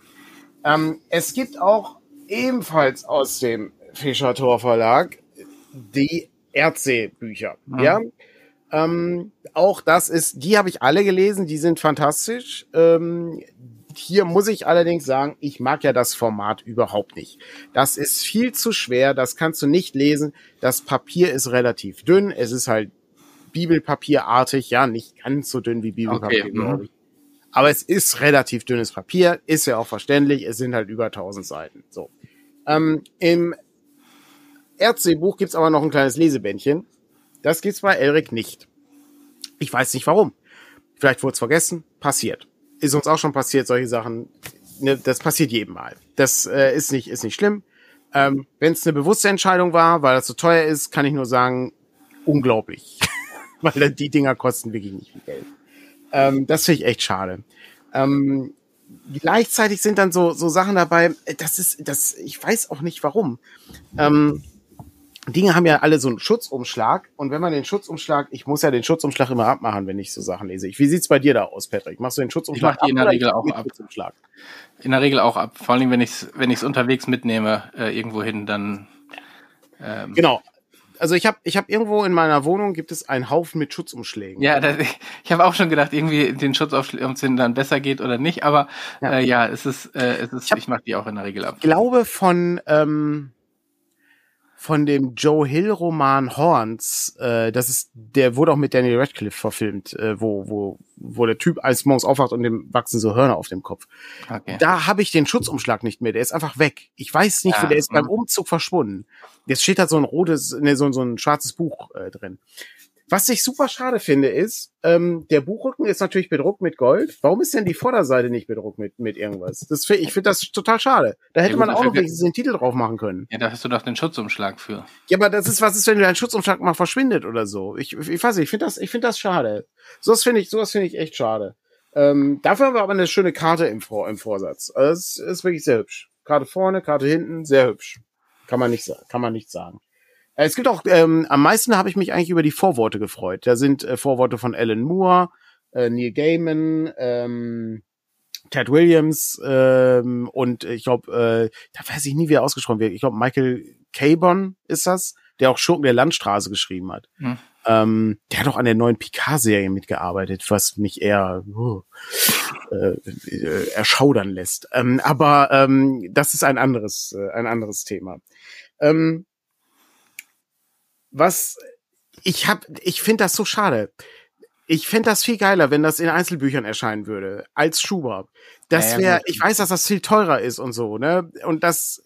Ähm, es gibt auch ebenfalls aus dem Fischer Tor Verlag die Erdsee-Bücher. Mhm. Ja. Ähm, auch das ist, die habe ich alle gelesen, die sind fantastisch. Ähm, hier muss ich allerdings sagen, ich mag ja das Format überhaupt nicht. Das ist viel zu schwer, das kannst du nicht lesen. Das Papier ist relativ dünn, es ist halt Bibelpapierartig, ja, nicht ganz so dünn wie Bibelpapier, okay. glaube ich. Aber es ist relativ dünnes Papier, ist ja auch verständlich, es sind halt über 1000 Seiten. So. Ähm, Im Erdseebuch gibt's aber noch ein kleines Lesebändchen. Das gibt's bei Elric nicht. Ich weiß nicht warum. Vielleicht wurde es vergessen. Passiert. Ist uns auch schon passiert, solche Sachen. Ne, das passiert jedem Mal. Das äh, ist nicht, ist nicht schlimm. Ähm, Wenn es eine bewusste Entscheidung war, weil das so teuer ist, kann ich nur sagen, unglaublich. weil die Dinger kosten wirklich nicht viel Geld. Ähm, das finde ich echt schade. Ähm, gleichzeitig sind dann so, so Sachen dabei, das ist, das, ich weiß auch nicht warum. Ähm, Dinge haben ja alle so einen Schutzumschlag und wenn man den Schutzumschlag, ich muss ja den Schutzumschlag immer abmachen, wenn ich so Sachen lese. Wie sieht's bei dir da aus, Patrick? Machst du den Schutzumschlag ich mach die in der Regel auch ab. In der Regel auch ab. Vor allem, wenn ich's, wenn ich's unterwegs mitnehme, äh, irgendwo hin, dann. Ähm, genau. Also ich habe ich hab irgendwo in meiner Wohnung gibt es einen Haufen mit Schutzumschlägen. Ja, das, ich habe auch schon gedacht, irgendwie den Schutzumschlägen dann besser geht oder nicht, aber ja, äh, ja es ist, äh, es ist, ich, ich mache die auch in der Regel ab. Ich glaube von ähm, von dem Joe Hill Roman Horns, äh, das ist, der wurde auch mit Daniel Radcliffe verfilmt, äh, wo, wo, wo der Typ als morgens aufwacht und dem wachsen so Hörner auf dem Kopf. Okay. Da habe ich den Schutzumschlag nicht mehr, der ist einfach weg. Ich weiß nicht, ja, wo der ist beim Umzug verschwunden. Jetzt steht da so ein rotes, ne, so, so ein schwarzes Buch äh, drin. Was ich super schade finde, ist, ähm, der Buchrücken ist natürlich bedruckt mit Gold. Warum ist denn die Vorderseite nicht bedruckt mit, mit irgendwas? Das, ich finde das total schade. Da hätte ja, man auch noch den Titel drauf machen können. Ja, da hast du doch den Schutzumschlag für. Ja, aber das ist, was ist, wenn dein Schutzumschlag mal verschwindet oder so? Ich, ich weiß nicht, ich finde das, ich finde das schade. Sowas finde ich, sowas finde ich echt schade. Ähm, dafür haben wir aber eine schöne Karte im, Vor im Vorsatz. Also das ist wirklich sehr hübsch. Karte vorne, Karte hinten, sehr hübsch. Kann man nicht, kann man nicht sagen. Es gibt auch, ähm, am meisten habe ich mich eigentlich über die Vorworte gefreut. Da sind äh, Vorworte von Alan Moore, äh, Neil Gaiman, ähm, Ted Williams ähm, und ich glaube, äh, da weiß ich nie, wie er ausgesprochen wird. Ich glaube, Michael Cabon ist das, der auch Schurken der Landstraße geschrieben hat. Hm. Ähm, der hat auch an der neuen Picard-Serie mitgearbeitet, was mich eher uh, äh, äh, erschaudern lässt. Ähm, aber ähm, das ist ein anderes, äh, ein anderes Thema. Ähm, was ich hab, ich finde das so schade. Ich fände das viel geiler, wenn das in Einzelbüchern erscheinen würde, als Schuber. Das wäre, ich weiß, dass das viel teurer ist und so, ne? Und das,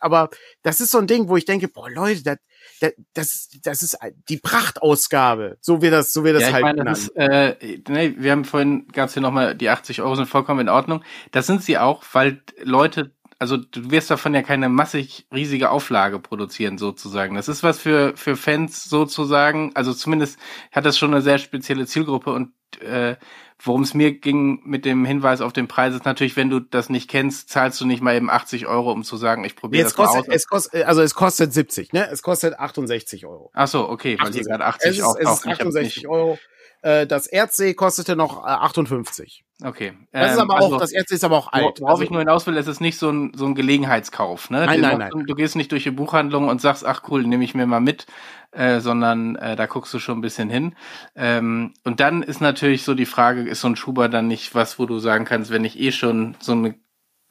aber das ist so ein Ding, wo ich denke, boah, Leute, das, das, das, das ist die Prachtausgabe. So wird das, so wird das ja, halt. Meine, das ist, äh, nee, wir haben vorhin, gab's hier nochmal, die 80 Euro sind vollkommen in Ordnung. Das sind sie auch, weil Leute also du wirst davon ja keine massig riesige Auflage produzieren sozusagen. Das ist was für für Fans sozusagen. Also zumindest hat das schon eine sehr spezielle Zielgruppe und äh, worum es mir ging mit dem Hinweis auf den Preis ist natürlich, wenn du das nicht kennst, zahlst du nicht mal eben 80 Euro, um zu sagen, ich probiere das kostet, mal aus. Es kostet, also es kostet 70, ne? Es kostet 68 Euro. Ach so, okay, weil hier gerade 80 es ist, es ist 68 Euro. Äh, das Erdsee kostete noch 58. Äh, okay. Das ist ähm, aber auch, also, das Erdsee ist aber auch alt. Worauf also, ich nur hinaus will, es ist nicht so ein, so ein Gelegenheitskauf, ne? Nein, nein, nein. Du gehst nicht durch die Buchhandlung und sagst, ach cool, nehme ich mir mal mit, äh, sondern äh, da guckst du schon ein bisschen hin. Ähm, und dann ist natürlich so die Frage, ist so ein Schuber dann nicht was, wo du sagen kannst, wenn ich eh schon so eine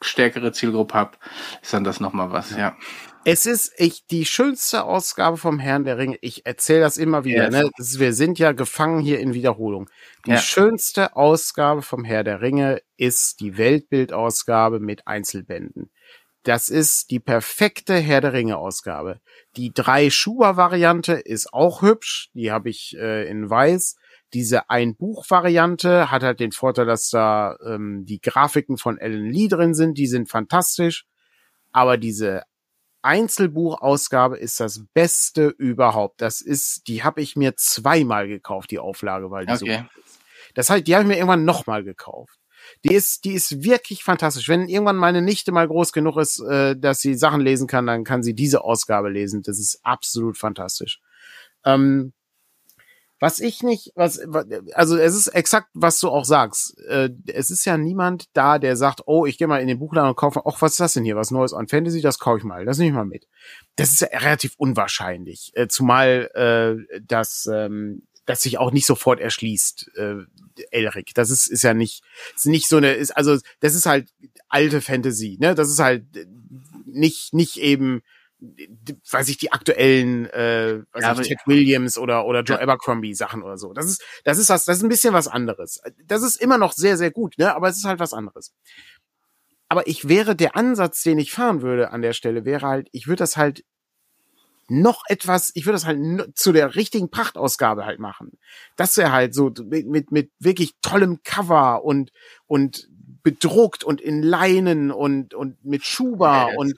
stärkere Zielgruppe habe, ist dann das nochmal was, ja. ja. Es ist ich die schönste Ausgabe vom Herrn der Ringe. Ich erzähle das immer wieder. Ja. Ne? Ist, wir sind ja gefangen hier in Wiederholung. Die Ja. schönste Ausgabe vom Herr der Ringe ist die Weltbildausgabe mit Einzelbänden. Das ist die perfekte Herr der Ringe Ausgabe. Die drei Schuber Variante ist auch hübsch. Die habe ich äh, in weiß. Diese Ein-Buch-Variante hat halt den Vorteil, dass da ähm, die Grafiken von Alan Lee drin sind. Die sind fantastisch. Aber diese Einzelbuchausgabe ist das Beste überhaupt. Das ist, die habe ich mir zweimal gekauft, die Auflage, weil die so Okay. gut ist. Das heißt, die habe ich mir irgendwann nochmal gekauft. Die ist, die ist wirklich fantastisch. Wenn irgendwann meine Nichte mal groß genug ist, äh, dass sie Sachen lesen kann, dann kann sie diese Ausgabe lesen. Das ist absolut fantastisch. Ähm, was ich nicht, was, wa- also es ist exakt, was du auch sagst. Äh, es ist ja niemand da, der sagt, oh, ich gehe mal in den Buchladen und kaufe, ach, was ist das denn hier? Was Neues an Fantasy? Das kaufe ich mal. Das nehme ich mal mit. Das ist ja relativ unwahrscheinlich. Äh, zumal äh, das, ähm, das sich auch nicht sofort erschließt, äh, Elric. Das ist, ist ja nicht, ist nicht so eine, ist, also das ist halt alte Fantasy, ne? Das ist halt äh, nicht, nicht eben weiß ich, die aktuellen, äh, weiß Ja, ich, Ted Williams oder, oder Joe Ja. Abercrombie Sachen oder so. Das ist, das ist was, das ist ein bisschen was anderes. Das ist immer noch sehr, sehr gut, ne, aber es ist halt was anderes. Aber ich wäre, der Ansatz, den ich fahren würde an der Stelle, wäre halt, ich würde das halt noch etwas, ich würde das halt zu der richtigen Prachtausgabe halt machen. Das wäre halt so mit, mit, mit wirklich tollem Cover und, und bedruckt und in Leinen und, und mit Schuber Ja, und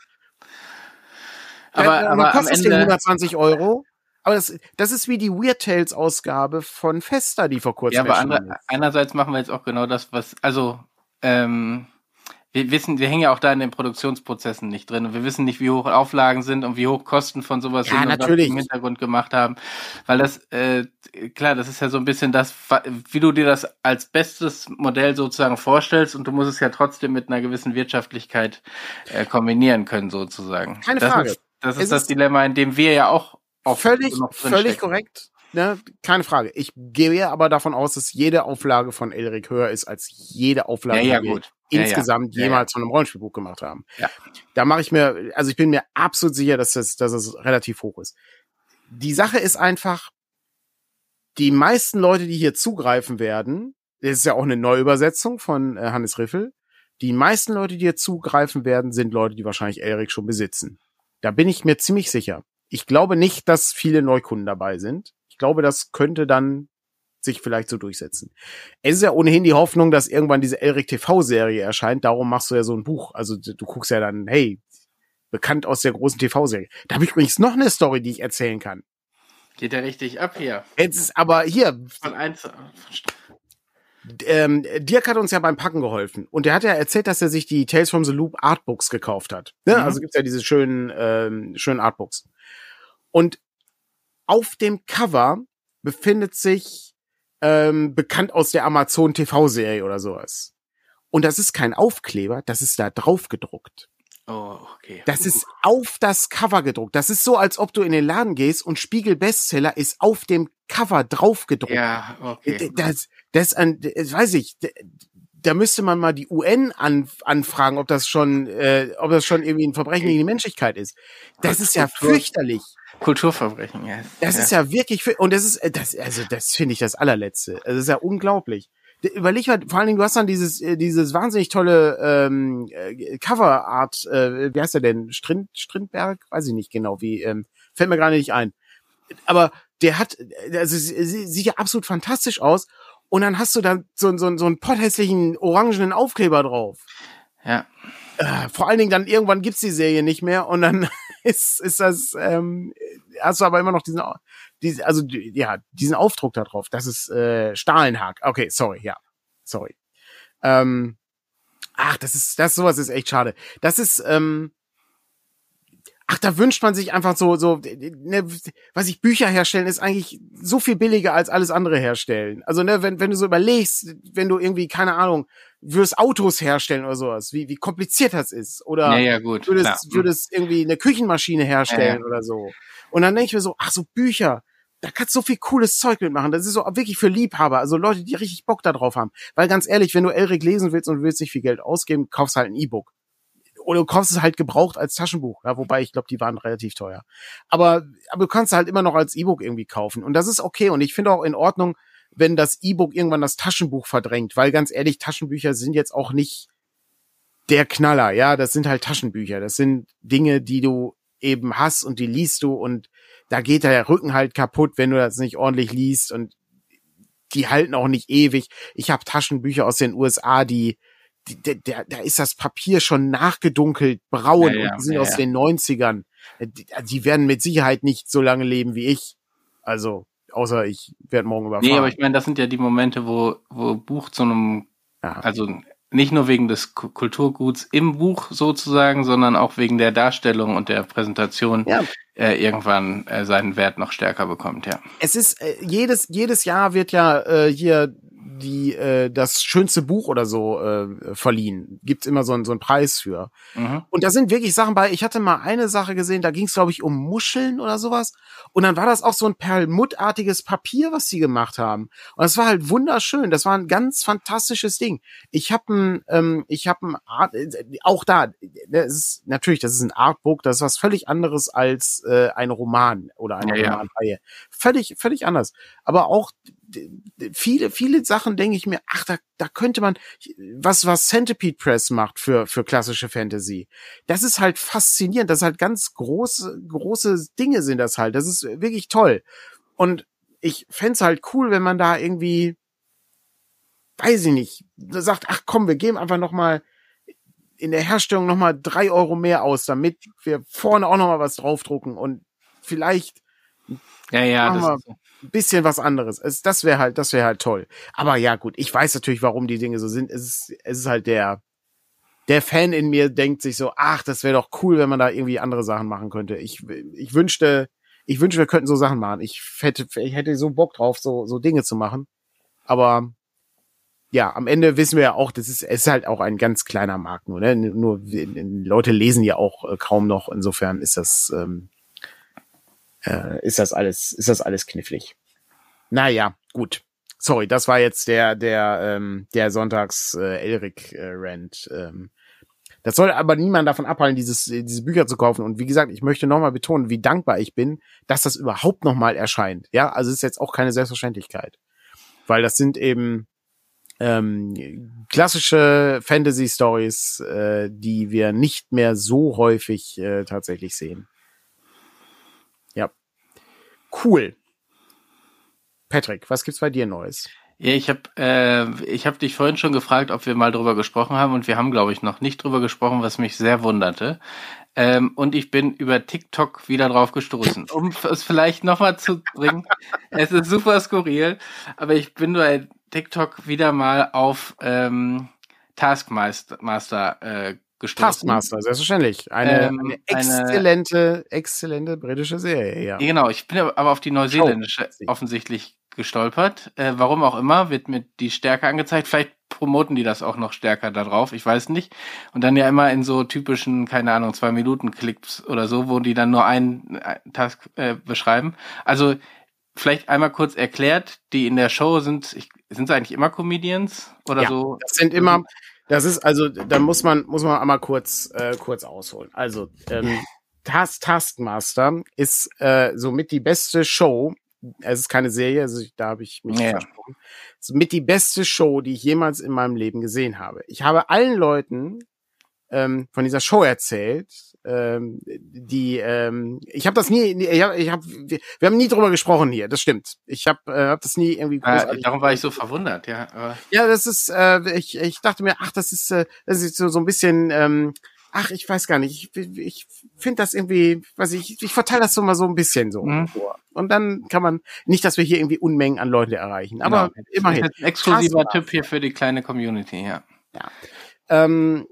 Aber, ja, aber kostet Ding Ende, 120 Euro. Aber das, das ist wie die Weird Tales Ausgabe von Festa, die vor kurzem ja, aber andere, einerseits machen wir jetzt auch genau das, was, also, ähm, wir wissen, wir hängen ja auch da in den Produktionsprozessen nicht drin und wir wissen nicht, wie hoch Auflagen sind und wie hoch Kosten von sowas Ja, sind und was natürlich. im Hintergrund gemacht haben. Weil das, äh, klar, das ist ja so ein bisschen das, wie du dir das als bestes Modell sozusagen vorstellst und du musst es ja trotzdem mit einer gewissen Wirtschaftlichkeit äh, kombinieren können, sozusagen. Keine das Frage. Ist, das ist das ist- Dilemma, in dem wir ja auch oft Völlig, noch völlig korrekt. Ne? Keine Frage. Ich gehe aber davon aus, dass jede Auflage von Elric höher ist als jede Auflage, Ja, ja, die wir. Ja, insgesamt jemals von einem Rollenspielbuch gemacht haben. Ja. Da mache ich mir, also ich bin mir absolut sicher, dass das, dass es relativ hoch ist. Die Sache ist einfach, die meisten Leute, die hier zugreifen werden, das ist ja auch eine Neuübersetzung von äh, Hannes Riffel, die meisten Leute, die hier zugreifen werden, sind Leute, die wahrscheinlich Elric schon besitzen. Da bin ich mir ziemlich sicher. Ich glaube nicht, dass viele Neukunden dabei sind. Ich glaube, das könnte dann sich vielleicht so durchsetzen. Es ist ja ohnehin die Hoffnung, dass irgendwann diese Elric TV-Serie erscheint. Darum machst du ja so ein Buch. Also du guckst ja dann, hey, bekannt aus der großen TV-Serie. Da habe ich übrigens noch eine Story, die ich erzählen kann. Geht ja richtig ab hier. Jetzt ist aber hier, Von eins, ähm, Dirk hat uns ja beim Packen geholfen und der hat ja erzählt, dass er sich die Tales from the Loop Artbooks gekauft hat. Ne? Mhm. Also gibt's ja diese schönen, ähm, schönen Artbooks. Und auf dem Cover befindet sich ähm, bekannt aus der Amazon TV-Serie oder sowas. Und das ist kein Aufkleber, das ist da drauf gedruckt. Oh, okay. Das ist auf das Cover gedruckt. Das ist so, als ob du in den Laden gehst und Spiegel Bestseller ist auf dem Cover drauf gedruckt. Ja, okay. Das, das, an, das weiß ich. Da müsste man mal die UN an, anfragen, ob das schon, äh, ob das schon irgendwie ein Verbrechen gegen die Menschlichkeit ist. Das ist ja fürchterlich. Kulturverbrechen, ja. Das ist ja wirklich, für, und das ist, äh, das, also das finde ich das allerletzte. Also Das ist ja unglaublich. Überleg mal, vor allen Dingen, du hast dann dieses, äh, dieses wahnsinnig tolle ähm, äh, Coverart, äh, wie heißt der denn? Strind, Strindberg? Weiß ich nicht genau, wie, ähm, fällt mir gerade nicht ein. Aber der hat, also sie- sie- sieht ja absolut fantastisch aus. Und dann hast du da so, so, so einen potthässlichen orangenen Aufkleber drauf. Ja. Äh, vor allen Dingen dann irgendwann gibt's die Serie nicht mehr und dann ist, ist das, ähm, hast du aber immer noch diesen, Au- diese, also ja, diesen Aufdruck da drauf. Das ist äh, Stahlenhag. Okay, sorry, ja. Sorry. Ähm, ach, das ist, das sowas ist echt schade. Das ist, ähm, ach, da wünscht man sich einfach so, so, ne, was ich Bücher herstellen, ist eigentlich so viel billiger als alles andere herstellen. Also, ne, wenn, wenn du so überlegst, wenn du irgendwie, keine Ahnung, würdest Autos herstellen oder sowas, wie, wie kompliziert das ist. Oder Ja, ja, gut. würdest, klar. würdest irgendwie eine Küchenmaschine herstellen Ja, oder so. Und dann denke ich mir so, ach so, Bücher, da kannst du so viel cooles Zeug mitmachen. Das ist so wirklich für Liebhaber, also Leute, die richtig Bock da drauf haben. Weil ganz ehrlich, wenn du Elric lesen willst und du willst nicht viel Geld ausgeben, kaufst halt ein E-Book. Oder du kaufst es halt gebraucht als Taschenbuch, ja, wobei ich glaube, die waren relativ teuer. Aber, aber du kannst es halt immer noch als E-Book irgendwie kaufen. Und das ist okay. Und ich finde auch in Ordnung, wenn das E-Book irgendwann das Taschenbuch verdrängt, weil ganz ehrlich, Taschenbücher sind jetzt auch nicht der Knaller, ja, das sind halt Taschenbücher, das sind Dinge, die du eben hast und die liest du und da geht der Rücken halt kaputt, wenn du das nicht ordentlich liest und die halten auch nicht ewig. Ich habe Taschenbücher aus den USA, die, die da, da ist das Papier schon nachgedunkelt, braun ja, ja, und die sind ja, aus den 90ern. Die, die werden mit Sicherheit nicht so lange leben wie ich. Also, außer ich werde morgen überfahren. Nee, aber ich meine, das sind ja die Momente, wo, wo Buch zu einem, ja. also nicht nur wegen des Kulturguts im Buch sozusagen, sondern auch wegen der Darstellung und der Präsentation ja. Äh, irgendwann äh, seinen Wert noch stärker bekommt, ja. Es ist äh, jedes jedes Jahr wird ja äh, hier die äh, das schönste Buch oder so äh, verliehen. Gibt's immer so, einen so einen Preis für. Mhm. Und da sind wirklich Sachen bei. Ich hatte mal eine Sache gesehen, da ging es, glaube ich, um Muscheln oder sowas. Und dann war das auch so ein perlmuttartiges Papier, was sie gemacht haben. Und das war halt wunderschön. Das war ein ganz fantastisches Ding. Ich habe ein, ähm, ich habe ein Art, äh, auch da, das ist natürlich, das ist ein Artbook, das ist was völlig anderes als äh, ein Roman oder eine ja, Romanreihe. Völlig, völlig anders. Aber auch viele, viele Sachen denke ich mir, ach, da, da könnte man, was, was Centipede Press macht für, für klassische Fantasy. Das ist halt faszinierend. Das ist halt ganz große, große Dinge sind das halt. Das ist wirklich toll. Und ich fände halt cool, wenn man da irgendwie, weiß ich nicht, sagt, ach komm, wir geben einfach noch mal in der Herstellung noch mal drei Euro mehr aus, damit wir vorne auch noch mal was draufdrucken und vielleicht ja, ja, das ist ein bisschen was anderes. Es, das wäre halt, das wäre halt toll. Aber ja, gut, ich weiß natürlich, warum die Dinge so sind. Es ist, es ist halt der, der Fan in mir denkt sich so, ach, das wäre doch cool, wenn man da irgendwie andere Sachen machen könnte. Ich, ich wünschte, ich wünschte, wir könnten so Sachen machen. Ich hätte, ich hätte so Bock drauf, so, so Dinge zu machen. Aber ja, am Ende wissen wir ja auch, das ist, es ist halt auch ein ganz kleiner Markt nur, ne? Nur Leute lesen ja auch äh, kaum noch. Insofern ist das, ähm, äh, ist das alles, ist das alles knifflig. Naja, gut. Sorry, das war jetzt der, der, ähm, der Sonntags äh, Elric äh, Rant. Ähm, das soll aber niemand davon abhalten, dieses, diese Bücher zu kaufen. Und wie gesagt, ich möchte nochmal betonen, wie dankbar ich bin, dass das überhaupt nochmal erscheint. Ja, also es ist jetzt auch keine Selbstverständlichkeit. Weil das sind eben ähm, klassische Fantasy-Stories, äh, die wir nicht mehr so häufig äh, tatsächlich sehen. Cool. Patrick, was gibt's bei dir Neues? Ja, ich habe äh, ich hab dich vorhin schon gefragt, ob wir mal drüber gesprochen haben und wir haben, glaube ich, noch nicht drüber gesprochen, was mich sehr wunderte. Ähm, und ich bin über TikTok wieder drauf gestoßen. Um es vielleicht nochmal zu bringen, es ist super skurril, aber ich bin bei TikTok wieder mal auf ähm, Taskmaster äh, gestoßen. Taskmaster, selbstverständlich. Eine, ähm, eine exzellente, eine, exzellente britische Serie, ja. Genau, ich bin aber auf die neuseeländische offensichtlich gestolpert. Äh, warum auch immer, wird mir die stärker angezeigt. Vielleicht promoten die das auch noch stärker da drauf, ich weiß nicht. Und dann ja immer in so typischen, keine Ahnung, zwei Minuten Clips oder so, wo die dann nur einen äh, Task äh, beschreiben. Also vielleicht einmal kurz erklärt, die in der Show sind, sind sie eigentlich immer Comedians oder ja, so? Das sind immer, das ist also, da muss man muss man einmal kurz äh, kurz ausholen. Also ähm, Task Taskmaster ist äh, somit die beste Show. Es ist keine Serie, also da habe ich mich ja. versprochen. Somit die beste Show, die ich jemals in meinem Leben gesehen habe. Ich habe allen Leuten ähm, von dieser Show erzählt, ähm, die ähm, ich habe das nie ich hab, ich hab, wir, wir haben nie drüber gesprochen hier das stimmt. Ich habe äh, hab das nie irgendwie äh, darum war ich so verwundert ja aber ja das ist äh, ich ich dachte mir ach das ist äh, das ist so so ein bisschen ähm, ach ich weiß gar nicht ich, ich finde das irgendwie weiß ich ich verteile das so mal so ein bisschen so mhm. vor. Und dann kann man nicht dass wir hier irgendwie Unmengen an Leute erreichen aber genau. immerhin. Ein exklusiver Tipp hier für die kleine Community ja. Ja. Ähm,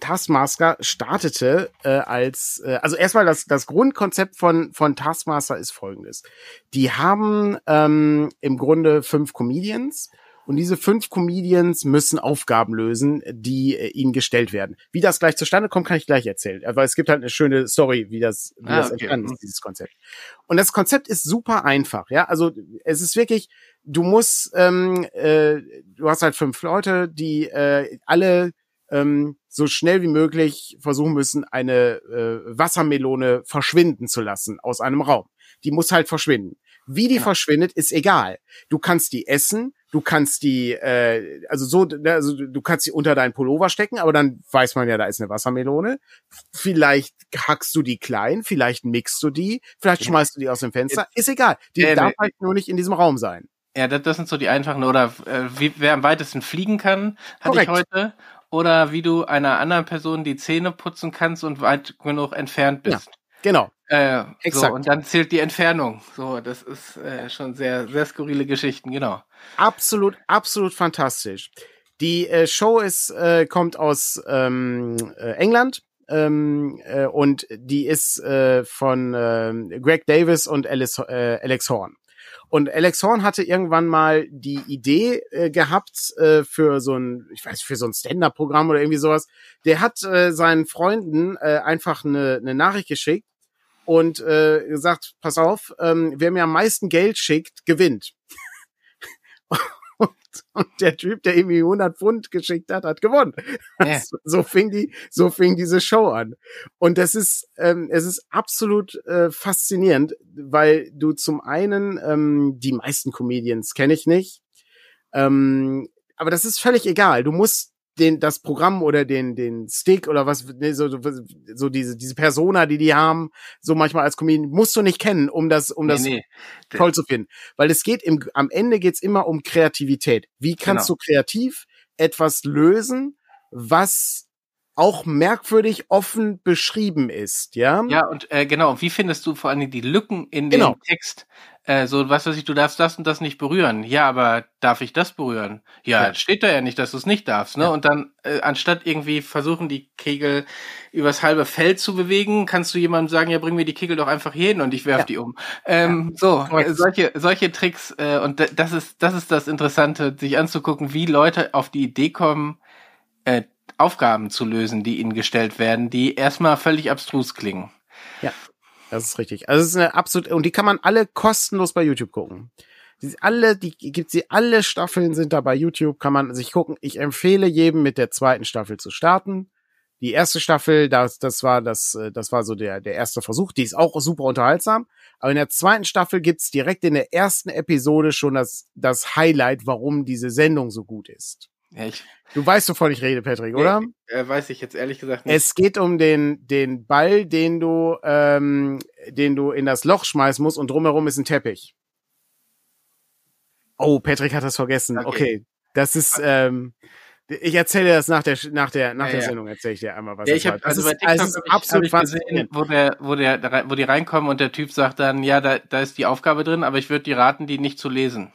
Taskmaster startete äh, als, äh, also erstmal das, das Grundkonzept von, von Taskmaster ist folgendes. Die haben ähm, im Grunde fünf Comedians und diese fünf Comedians müssen Aufgaben lösen, die äh, ihnen gestellt werden. Wie das gleich zustande kommt, kann ich gleich erzählen. Weil es gibt halt eine schöne Story, wie das, wie ah, das okay. entstanden ist, dieses Konzept. Und das Konzept ist super einfach, ja. Also es ist wirklich, du musst, ähm, äh, du hast halt fünf Leute, die äh, alle ähm, so schnell wie möglich versuchen müssen, eine äh, Wassermelone verschwinden zu lassen aus einem Raum. Die muss halt verschwinden. Wie die genau. verschwindet, ist egal. Du kannst die essen, du kannst die, äh, also so, ne, also du kannst sie unter deinen Pullover stecken, aber dann weiß man ja, da ist eine Wassermelone. Vielleicht hackst du die klein, vielleicht mixst du die, vielleicht schmeißt du die aus dem Fenster, ist egal. Die äh, darf halt nur nicht in diesem Raum sein. Ja, das, das sind so die einfachen, oder äh, wie, wer am weitesten fliegen kann, hatte Korrekt. ich heute. Oder wie du einer anderen Person die Zähne putzen kannst und weit genug entfernt bist. Ja, genau. Äh, Exakt. So, und dann zählt die Entfernung. So, das ist äh, schon sehr, sehr skurrile Geschichten, genau. Absolut, absolut fantastisch. Die äh, Show ist, äh, kommt aus ähm, äh, England ähm, äh, und die ist äh, von äh, Greg Davis und Alice, äh, Alex Horn. Und Alex Horn hatte irgendwann mal die Idee äh, gehabt äh, für so ein, ich weiß, für so ein Stand-up-Programm oder irgendwie sowas. Der hat äh, seinen Freunden äh, einfach eine, eine Nachricht geschickt und äh, gesagt, pass auf, ähm, wer mir am meisten Geld schickt, gewinnt. und, und, der Typ, der irgendwie 100 Pfund geschickt hat, hat gewonnen. Ja. So, fing die, so fing diese Show an. Und das ist, ähm, es ist absolut äh, faszinierend, weil du zum einen ähm, die meisten Comedians kenne ich nicht, ähm, aber das ist völlig egal. Du musst den, das Programm oder den, den Stick oder was, ne, so, so diese, diese Persona, die die haben, so manchmal als Comedian, musst du nicht kennen, um das, um nee, das nee. toll zu finden. Weil es geht im, am Ende geht's immer um Kreativität. Wie kannst genau. du kreativ etwas lösen, was auch merkwürdig offen beschrieben ist, ja? Ja, und äh, genau, wie findest du vor allem die Lücken in genau. dem Text? Äh, so, was weiß ich, du darfst das und das nicht berühren. Ja, aber darf ich das berühren? Ja, ja. steht da ja nicht, dass du es nicht darfst, ne? Ja. Und dann, äh, anstatt irgendwie versuchen, die Kegel übers halbe Feld zu bewegen, kannst du jemandem sagen, ja, bring mir die Kegel doch einfach hier hin und ich werf ja. die um. Ähm, so, äh, solche, solche Tricks, äh, und das ist, das ist das Interessante, sich anzugucken, wie Leute auf die Idee kommen, äh, Aufgaben zu lösen, die ihnen gestellt werden, die erstmal völlig abstrus klingen. Ja, das ist richtig. Also es ist eine absolut und die kann man alle kostenlos bei YouTube gucken. Die alle, die gibt sie alle Staffeln sind da bei YouTube, kann man sich gucken. Ich empfehle jedem mit der zweiten Staffel zu starten. Die erste Staffel, das, das war das, das war so der, der erste Versuch. Die ist auch super unterhaltsam. Aber in der zweiten Staffel gibt's direkt in der ersten Episode schon das, das Highlight, warum diese Sendung so gut ist. Ich, du weißt, wovon ich rede, Patrick, nee, oder? Äh, weiß ich jetzt ehrlich gesagt nicht. Es geht um den, den Ball, den du, ähm, den du in das Loch schmeißen musst und drumherum ist ein Teppich. Oh, Patrick hat das vergessen. Okay. okay. Das ist, ähm, ich erzähle das nach der nach der nach ja, der Sendung erzähle ich dir einmal was. Ja, ich habe also bei TikTok also ist absolut hab ich gesehen, wo der wo der wo die reinkommen und der Typ sagt dann ja da da ist die Aufgabe drin, aber ich würde die raten, die nicht zu lesen.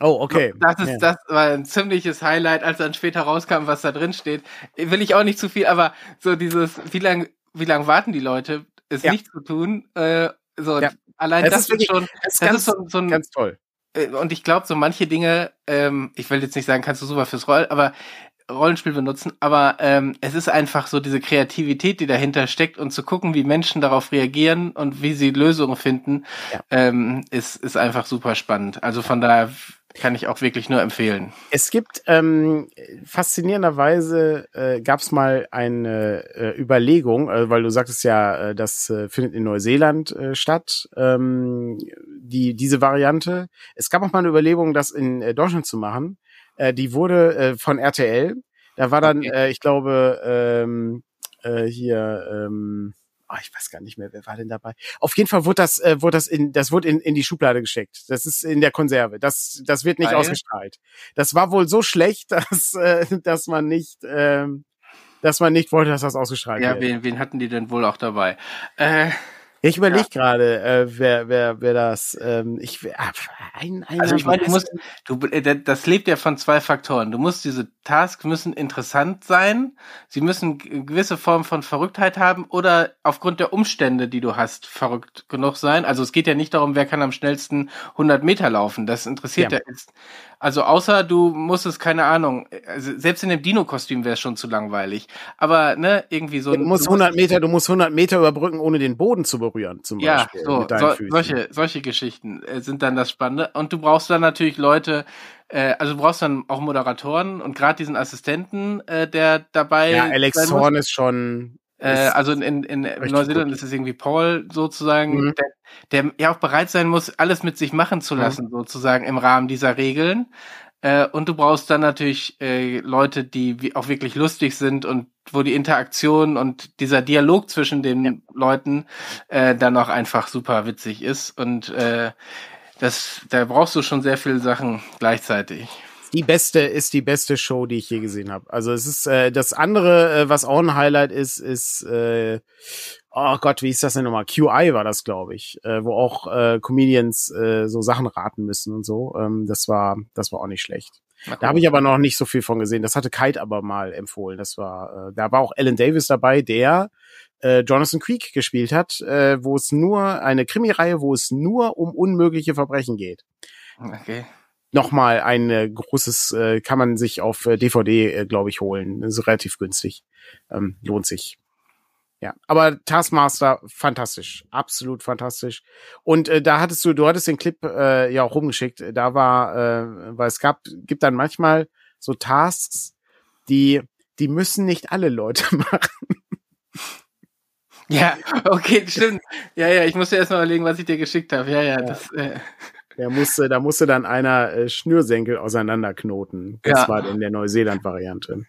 Oh, okay. Das ist, ja. das war ein ziemliches Highlight, als dann später rauskam, was da drin steht. Will ich auch nicht zu viel, aber so dieses, wie lang, wie lang warten die Leute, es ja. nicht zu tun, äh, so, ja. allein das, das ist wirklich, schon, das, das ist so, so ein, ganz toll. Äh, und ich glaube, so manche Dinge, ähm, ich will jetzt nicht sagen, kannst du super fürs Roll, aber Rollenspiel benutzen, aber ähm, es ist einfach so diese Kreativität, die dahinter steckt und zu gucken, wie Menschen darauf reagieren und wie sie Lösungen finden, ja. ähm, ist, ist einfach super spannend. Also von daher kann ich auch wirklich nur empfehlen. Es gibt ähm, faszinierenderweise äh, gab es mal eine äh, Überlegung, äh, weil du sagtest ja, äh, das äh, findet in Neuseeland äh, statt, ähm, die diese Variante. Es gab auch mal eine Überlegung, das in äh, Deutschland zu machen. Äh, die wurde äh, von RTL. Da war dann, okay. äh, ich glaube, ähm, äh, hier. Ähm, oh, ich weiß gar nicht mehr, wer war denn dabei? Auf jeden Fall wurde das, äh, wurde das in, das wurde in, in die Schublade gesteckt. Das ist in der Konserve. Das, das wird nicht Weil? ausgestrahlt. Das war wohl so schlecht, dass, äh, dass man nicht, äh, dass man nicht wollte, dass das ausgestrahlt ja, wird. Ja, wen, wen hatten die denn wohl auch dabei? Äh, ich überlege ja. gerade, äh, wer, wer, wer das. Ähm, ich, äh, ein, ein also ich meine, du musst, du, äh, das lebt ja von zwei Faktoren. Du musst diese Tasks müssen interessant sein, sie müssen gewisse Form von Verrücktheit haben oder aufgrund der Umstände, die du hast, verrückt genug sein. Also es geht ja nicht darum, wer kann am schnellsten 100 Meter laufen. Das interessiert ja, ja jetzt Also außer du musstest, keine Ahnung, also selbst in dem Dino-Kostüm wäre es schon zu langweilig. Aber ne, irgendwie so. Du musst 100 Meter, du musst 100 Meter überbrücken, ohne den Boden zu berühren, zum ja, Beispiel. so, so solche, solche Geschichten äh, sind dann das Spannende. Und du brauchst dann natürlich Leute, äh, also du brauchst dann auch Moderatoren und gerade diesen Assistenten, äh, der dabei. ja, Alex. Horn ist schon. Äh, also in, in, in Neuseeland ist es irgendwie Paul sozusagen, Mhm. der, der ja auch bereit sein muss, alles mit sich machen zu Mhm. lassen, sozusagen im Rahmen dieser Regeln. Äh, und du brauchst dann natürlich äh, Leute, die wie- auch wirklich lustig sind und wo die Interaktion und dieser Dialog zwischen den Leuten äh, dann auch einfach super witzig ist. Und äh, das, da brauchst du schon sehr viele Sachen gleichzeitig. Die beste ist die beste Show, die ich je gesehen habe. Also es ist äh, das andere, äh, was auch ein Highlight ist, ist äh, oh Gott, wie ist das denn nochmal? QI war das, glaube ich, äh, wo auch äh, Comedians äh, so Sachen raten müssen und so. Ähm, das war das war auch nicht schlecht. Da habe ich aber noch nicht so viel von gesehen. Das hatte Kite aber mal empfohlen. Das war, äh, da war auch Alan Davis dabei, der äh, Jonathan Creek gespielt hat, äh, wo es nur eine Krimireihe, wo es nur um unmögliche Verbrechen geht. Okay. Nochmal ein äh, großes, äh, kann man sich auf äh, DVD, äh, glaube ich, holen. Das ist relativ günstig. Ähm, lohnt sich. Ja, aber Taskmaster fantastisch, absolut fantastisch. Und äh, da hattest du, du hattest den Clip äh, ja auch rumgeschickt. Da war, äh, weil es gab, gibt dann manchmal so Tasks, die, die müssen nicht alle Leute machen. Ja, okay, stimmt. Ja, ja, ich musste erst mal überlegen, was ich dir geschickt habe. Ja, ja, das. Äh, Da musste, da musste dann einer äh, Schnürsenkel auseinanderknoten. Das Ja. war in der Neuseeland-Variante.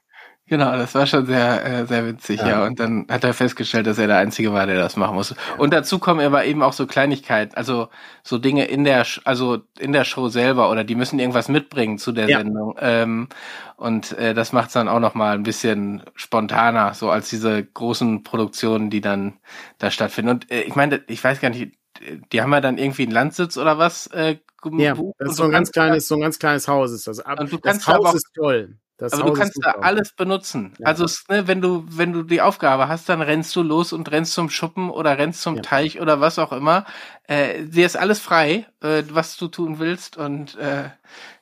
Genau, das war schon sehr, äh, sehr witzig, ja. Ja. Und dann hat er festgestellt, dass er der Einzige war, der das machen musste. Und dazu kommen aber eben auch so Kleinigkeiten, also so Dinge in der, also in der Show selber oder die müssen irgendwas mitbringen zu der Ja. Sendung. Ähm, und äh, das macht es dann auch noch mal ein bisschen spontaner, so als diese großen Produktionen, die dann da stattfinden. Und äh, ich meine, ich weiß gar nicht, die haben ja dann irgendwie einen Landsitz oder was äh, Ja, das ist so ein ganz kleines, so ein ganz kleines Haus ist das. Ab- Und du das kannst da aber Haus auch- ist toll. Das aber Haus du kannst ist da alles benutzen. Ja. Also ne, wenn du wenn du die Aufgabe hast, dann rennst du los und rennst zum Schuppen oder rennst zum Ja. Teich oder was auch immer. Äh, dir ist alles frei, äh, was du tun willst und äh,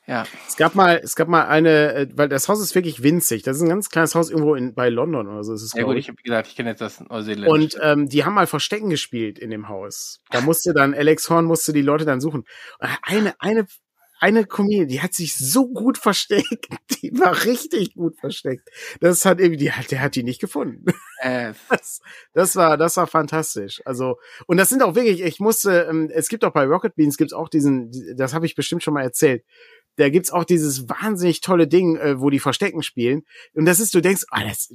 ja. Es gab mal, es gab mal eine, äh, weil das Haus ist wirklich winzig. Das ist ein ganz kleines Haus irgendwo in, bei London oder so. Ist es, Ja gut, ich. habe gesagt, ich kenne jetzt das Neuseeland. Und ähm, die haben mal Verstecken gespielt in dem Haus. Da musste dann Alex Horn musste die Leute dann suchen. Und Eine eine eine Comedian, die hat sich so gut versteckt, die war richtig gut versteckt. Das hat irgendwie, die hat, der hat die nicht gefunden. äh, Das, das war, das war fantastisch. Also und das sind auch wirklich, ich musste, ähm, es gibt auch bei Rocket Beans gibt's auch diesen, das habe ich bestimmt schon mal erzählt. Da gibt's auch dieses wahnsinnig tolle Ding, äh, wo die Verstecken spielen. Und das ist, du denkst, ah, das,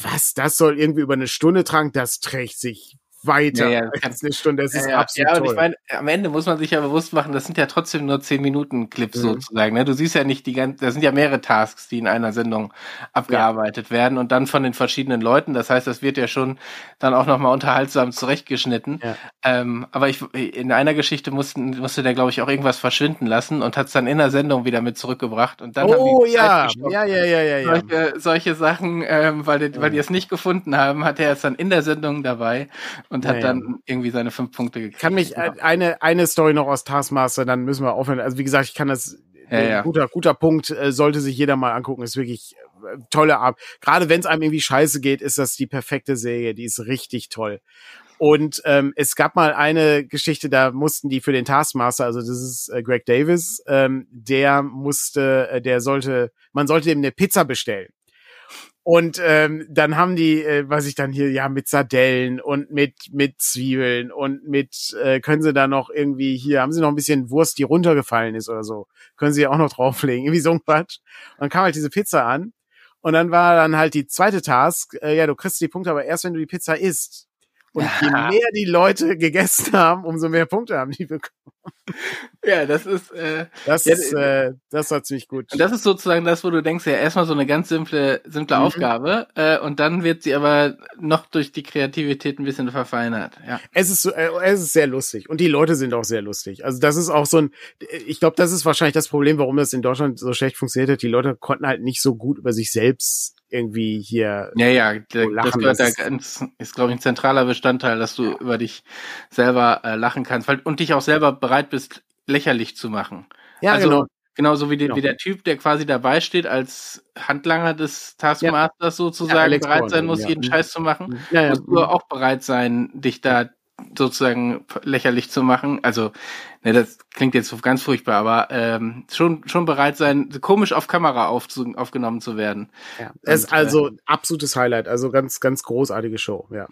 was, das soll irgendwie über eine Stunde tragen, das trägt sich weiter Ja, ja, als eine Stunde. Das ist ja, ja, absolut ja, und toll. ich meine, am Ende muss man sich ja bewusst machen, das sind ja trotzdem nur 10 Minuten Clips Mhm. sozusagen. Ne? Du siehst ja nicht die ganze, das sind ja mehrere Tasks, die in einer Sendung abgearbeitet werden und dann von den verschiedenen Leuten. Das heißt, das wird ja schon dann auch nochmal unterhaltsam zurechtgeschnitten. Ja. Ähm, aber ich, in einer Geschichte mussten, musste der, glaube ich, auch irgendwas verschwinden lassen und hat es dann in der Sendung wieder mit zurückgebracht. Und dann haben oh die die Zeit ja, ja, ja, ja, ja, ja. Solche, solche Sachen, ähm, weil, die, weil die es nicht gefunden haben, hat er es dann in der Sendung dabei und hat Ja, ja. dann irgendwie seine fünf Punkte gekriegt. kann mich äh, eine eine Story noch aus Taskmaster, dann müssen wir aufhören. Also wie gesagt, ich kann das Ja, äh, ja. guter guter Punkt äh, sollte sich jeder mal angucken. Ist wirklich tolle Art. Gerade wenn es einem irgendwie scheiße geht, ist das die perfekte Serie. Die ist richtig toll. Und ähm, es gab mal eine Geschichte, da mussten die für den Taskmaster, also das ist äh, Greg Davis, ähm, der musste, äh, der sollte, man sollte ihm eine Pizza bestellen. Und ähm, dann haben die, äh, was ich dann hier, ja, mit Sardellen und mit mit Zwiebeln und mit, äh, können sie da noch irgendwie hier, haben sie noch ein bisschen Wurst, die runtergefallen ist oder so, können sie auch noch drauflegen, irgendwie so ein Quatsch. Und dann kam halt diese Pizza an und dann war dann halt die zweite Task, äh, ja, du kriegst die Punkte, aber erst wenn du die Pizza isst. Und je mehr die Leute gegessen haben, umso mehr Punkte haben die bekommen. Ja, das ist, äh, Das Ja, ist, äh, das war ziemlich gut. und das ist sozusagen das, wo du denkst, ja, erstmal so eine ganz simple, simple Mhm. Aufgabe, äh, und dann wird sie aber noch durch die Kreativität ein bisschen verfeinert, ja. Es ist, äh, es ist sehr lustig und die Leute sind auch sehr lustig. Also das ist auch so ein, ich glaube, das ist wahrscheinlich das Problem, warum das in Deutschland so schlecht funktioniert hat. Die Leute konnten halt nicht so gut über sich selbst irgendwie hier. Ja, ja, da- das lachen, das da ist- ganz, ist, glaube ich, ein zentraler Bestandteil, dass du über dich selber äh, lachen kannst weil, und dich auch selber bereit bist, lächerlich zu machen. Ja, also, genau. Genauso wie, die, genau. wie der Typ, der quasi dabei steht, als Handlanger des Taskmasters ja. sozusagen ja, bereit sein muss, ja. jeden Scheiß zu machen. Ja, musst du auch bereit sein, dich da sozusagen lächerlich zu machen. Also, ne, das klingt jetzt ganz furchtbar, aber ähm, schon schon bereit sein, komisch auf Kamera aufzu, aufgenommen zu werden. Ja, es ist also äh, absolutes Highlight, also ganz ganz großartige Show, ja.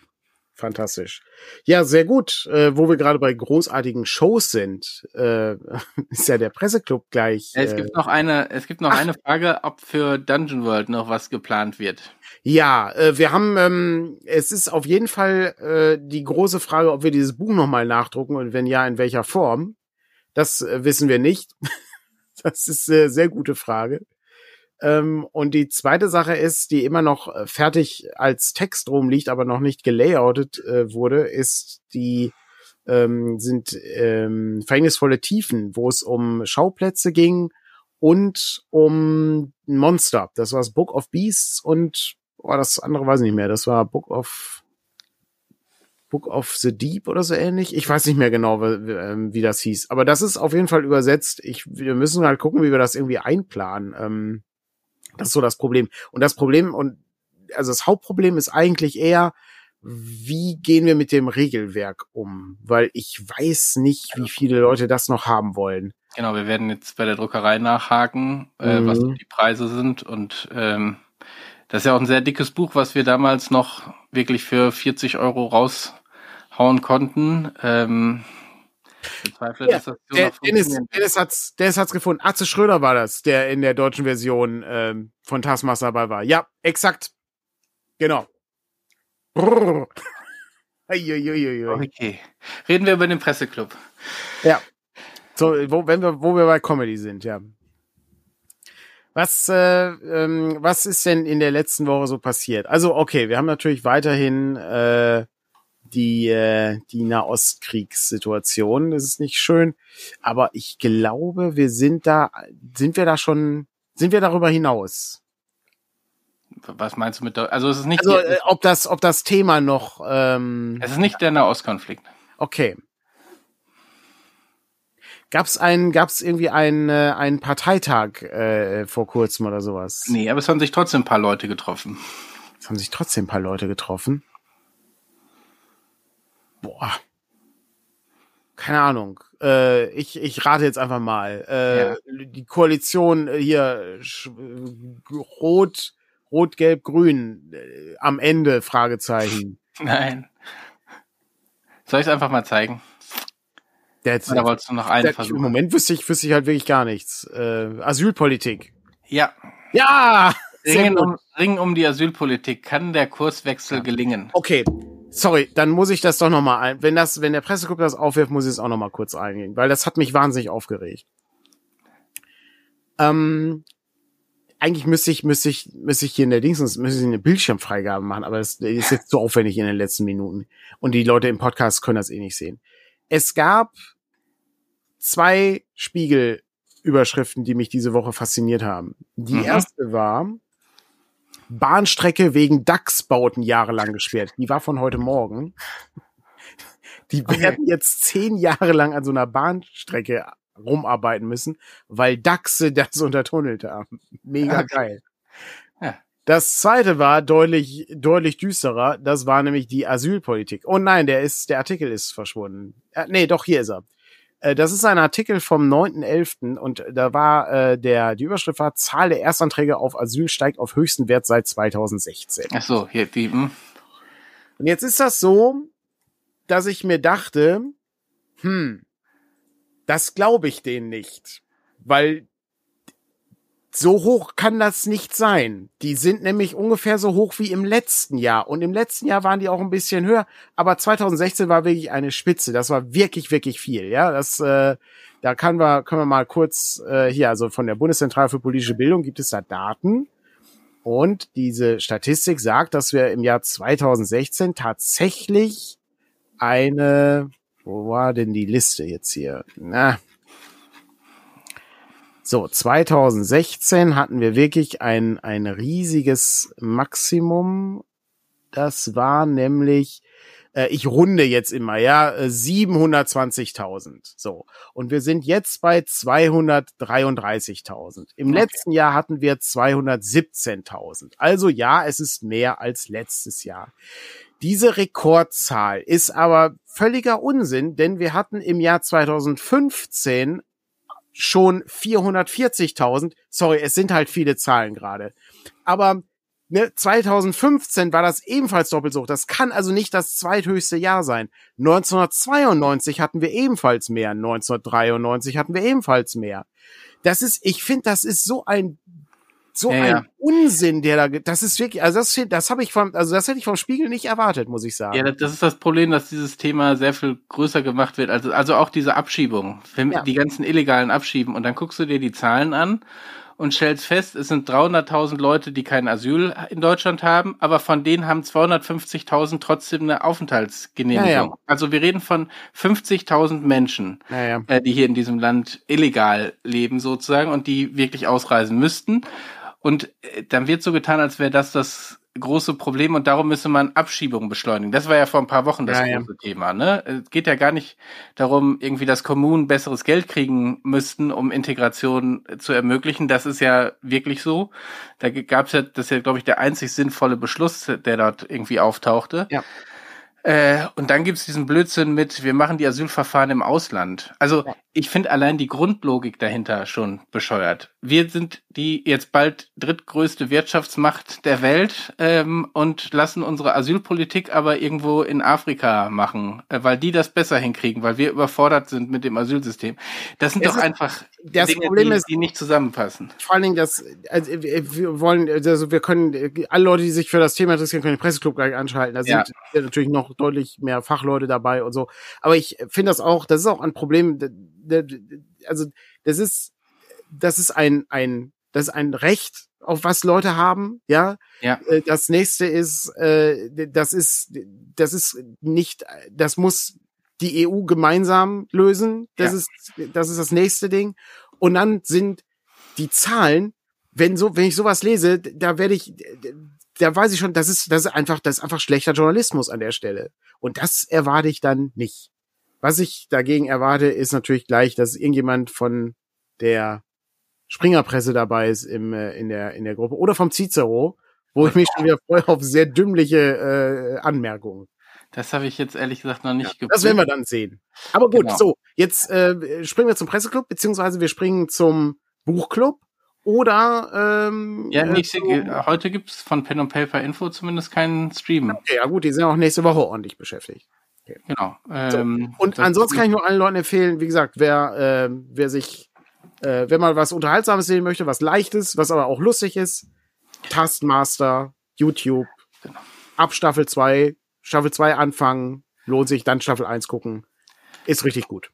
Fantastisch. Ja, sehr gut. Äh, wo wir gerade bei großartigen Shows sind, äh, ist ja der Presseclub gleich. Äh, es gibt noch eine, es gibt noch ach, eine Frage, ob für Dungeon World noch was geplant wird. Ja, äh, wir haben, ähm, es ist auf jeden Fall äh, die große Frage, ob wir dieses Buch nochmal nachdrucken und wenn ja, in welcher Form. Das äh, wissen wir nicht. das ist eine sehr gute Frage. Ähm, und die zweite Sache ist, die immer noch äh, fertig als Text rumliegt, aber noch nicht gelayoutet äh, wurde, ist die ähm, sind ähm, verhängnisvolle Tiefen, wo es um Schauplätze ging und um Monster. Das war das Book of Beasts und oh, das andere weiß ich nicht mehr. Das war Book of Book of the Deep oder so ähnlich. Ich weiß nicht mehr genau, wie, ähm, wie das hieß. Aber das ist auf jeden Fall übersetzt. Ich, wir müssen halt gucken, wie wir das irgendwie einplanen. Ähm, das ist so das Problem. Und das Problem und also das Hauptproblem ist eigentlich eher, wie gehen wir mit dem Regelwerk um? Weil ich weiß nicht, wie viele Leute das noch haben wollen. Genau, wir werden jetzt bei der Druckerei nachhaken, äh, was mhm. die Preise sind. Und ähm, das ist ja auch ein sehr dickes Buch, was wir damals noch wirklich für 40 Euro raushauen konnten. Ähm, bezweifle, ja, dass das so der, Dennis, Dennis hat's, Dennis hat's gefunden. Atze Schröder war das, der in der deutschen Version ähm, von Taskmaster dabei war. Ja, exakt. Genau. Okay. Reden wir über den Presseclub. Ja. So, wo, wenn wir, wo wir bei Comedy sind, ja. Was, äh, ähm, was ist denn in der letzten Woche so passiert? Also, okay, wir haben natürlich weiterhin äh, die, äh, die Nahostkriegssituation. Das ist nicht schön. Aber ich glaube, wir sind da, sind wir da schon, sind wir darüber hinaus? Was meinst du mit der, also es ist nicht, also, äh, ob das, ob das Thema noch, ähm, es ist nicht der Nahostkonflikt. Okay. Gab's ein, gab's irgendwie einen, äh, einen Parteitag äh, vor kurzem oder sowas? Nee, aber es haben sich trotzdem ein paar Leute getroffen. Es haben sich trotzdem ein paar Leute getroffen boah, keine Ahnung. Äh, ich, ich rate jetzt einfach mal. Äh, ja. Die Koalition äh, hier rot, rot, gelb, grün äh, am Ende Fragezeichen. Nein. Soll ich es einfach mal zeigen? Jetzt, Oder wolltest du noch einen versuchen? Im Moment wüsste ich, wüsste ich halt wirklich gar nichts. Äh, Asylpolitik. Ja. Ja! Ringen um, Ringen um die Asylpolitik. Kann der Kurswechsel ja. gelingen? Okay, Sorry, dann muss ich das doch nochmal ein. Wenn das, wenn der Presseclub das aufwirft, muss ich es auch nochmal kurz eingehen, weil das hat mich wahnsinnig aufgeregt. Ähm, eigentlich müsste ich, müsste ich, müsste ich hier in der Dings, müsste ich eine Bildschirmfreigabe machen, aber das ist jetzt zu aufwendig in den letzten Minuten. Und die Leute im Podcast können das eh nicht sehen. Es gab zwei Spiegelüberschriften, die mich diese Woche fasziniert haben. Die mhm. erste war, Bahnstrecke wegen DAX-Bauten jahrelang gesperrt. Die war von heute Morgen. Die werden jetzt zehn Jahre lang an so einer Bahnstrecke rumarbeiten müssen, weil Dachse das untertunnelt haben. Mega geil. Ja. Das zweite war deutlich, deutlich düsterer. Das war nämlich die Asylpolitik. Oh nein, der ist, der Artikel ist verschwunden. Äh, nee, doch, hier ist er. Äh, das ist ein Artikel vom 9.11. und da war äh, der, die Überschrift war, Zahl der Erstanträge auf Asyl steigt auf höchsten Wert seit 2016. Ach so, hier, die, hm. Und jetzt ist das so, dass ich mir dachte, hm, das glaube ich denen nicht. Weil so hoch kann das nicht sein. Die sind nämlich ungefähr so hoch wie im letzten Jahr. Und im letzten Jahr waren die auch ein bisschen höher. Aber 2016 war wirklich eine Spitze. Das war wirklich, wirklich viel. Ja, das, äh, da können wir, können wir mal kurz äh, hier, also von der Bundeszentrale für politische Bildung gibt es da Daten. Und diese Statistik sagt, dass wir im Jahr 2016 tatsächlich eine, wo war denn die Liste jetzt hier? Na, so, 2016 hatten wir wirklich ein, ein riesiges Maximum. Das war nämlich äh, ich runde jetzt immer, ja, 720.000. So. Und wir sind jetzt bei 233.000. Im okay. letzten Jahr hatten wir 217.000. Also ja, es ist mehr als letztes Jahr. Diese Rekordzahl ist aber völliger Unsinn, denn wir hatten im Jahr 2015 schon 440.000. Sorry, es sind halt viele Zahlen gerade. Aber ne, 2015 war das ebenfalls doppelt so hoch. Das kann also nicht das zweithöchste Jahr sein. 1992 hatten wir ebenfalls mehr. 1993 hatten wir ebenfalls mehr. Das ist, ich finde, das ist so ein so ja, ein ja. Unsinn, der da, das ist wirklich, also das, das habe ich vom, also das hätte ich vom Spiegel nicht erwartet, muss ich sagen. Ja, das ist das Problem, dass dieses Thema sehr viel größer gemacht wird. Also, also auch diese Abschiebung, ja. die ganzen illegalen abschieben und dann guckst du dir die Zahlen an und stellst fest, es sind 300.000 Leute, die kein Asyl in Deutschland haben, aber von denen haben 250.000 trotzdem eine Aufenthaltsgenehmigung. Ja, ja. Also wir reden von 50.000 Menschen, ja, äh, die hier in diesem Land illegal leben sozusagen und die wirklich ausreisen müssten. Und äh, dann wird so getan, als wäre das das große Problem und darum müsse man Abschiebungen beschleunigen. Das war ja vor ein paar Wochen das ja, große ja. Thema. Ne? Es geht ja gar nicht darum, irgendwie, dass Kommunen besseres Geld kriegen müssten, um Integration zu ermöglichen. Das ist ja wirklich so. Da gab es ja, das ist ja, glaube ich, der einzig sinnvolle Beschluss, der dort irgendwie auftauchte. Ja. Äh, und dann gibt's diesen Blödsinn mit, wir machen die Asylverfahren im Ausland. Also ja. ich finde allein die Grundlogik dahinter schon bescheuert. Wir sind die jetzt bald drittgrößte Wirtschaftsmacht der Welt ähm, und lassen unsere Asylpolitik aber irgendwo in Afrika machen, äh, weil die das besser hinkriegen, weil wir überfordert sind mit dem Asylsystem. Das sind es doch einfach das Dinge, Problem die, ist, die nicht zusammenpassen. Vor allen Dingen, dass also, wir wollen, also wir können, alle Leute, die sich für das Thema interessieren, können den Presseclub gleich anschalten. Da ja. sind natürlich noch deutlich mehr Fachleute dabei und so. Aber ich finde das auch, das ist auch ein Problem. Also das ist, das ist ein ein, das ist ein Recht, auf was Leute haben, ja. Ja. Äh, das nächste ist, äh, das ist, das ist nicht, das muss die EU gemeinsam lösen. Das ja. ist, das ist das nächste Ding. Und dann sind die Zahlen, wenn so, wenn ich sowas lese, da werde ich, da weiß ich schon, das ist, das ist einfach, das ist einfach schlechter Journalismus an der Stelle. Und das erwarte ich dann nicht. Was ich dagegen erwarte, ist natürlich gleich, dass irgendjemand von der Springerpresse dabei ist im, äh, in der, in der Gruppe oder vom Cicero, wo ich mich schon wieder freue auf sehr dümmliche äh, Anmerkungen. Das habe ich jetzt ehrlich gesagt noch nicht ja, geprüft. Das werden wir dann sehen. Aber gut, genau. so, jetzt äh, springen wir zum Presseclub, beziehungsweise wir springen zum Buchclub. Oder ähm, ja, nächste, äh, heute gibt's von Pen and Paper Info zumindest keinen Stream. Okay, ja gut, die sind auch nächste Woche ordentlich beschäftigt. Okay. Genau. Ähm, so. Und ansonsten kann ich nur allen Leuten empfehlen, wie gesagt, wer, äh, wer sich, äh, wer mal was Unterhaltsames sehen möchte, was Leichtes, was aber auch lustig ist, Taskmaster, YouTube, genau. ab Staffel 2 Staffel 2 anfangen, lohnt sich, dann Staffel 1 gucken. Ist richtig gut.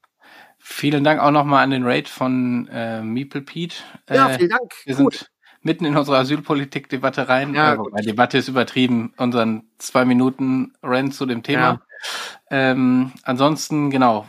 Vielen Dank auch nochmal an den Raid von äh, Meeple Pete. Ja, äh, vielen Dank. Wir gut. sind mitten in unserer Asylpolitik-Debatte rein. Ja, äh, die Debatte ist übertrieben, unseren zwei Minuten Rant zu dem Thema. Ja. Ähm, ansonsten, genau,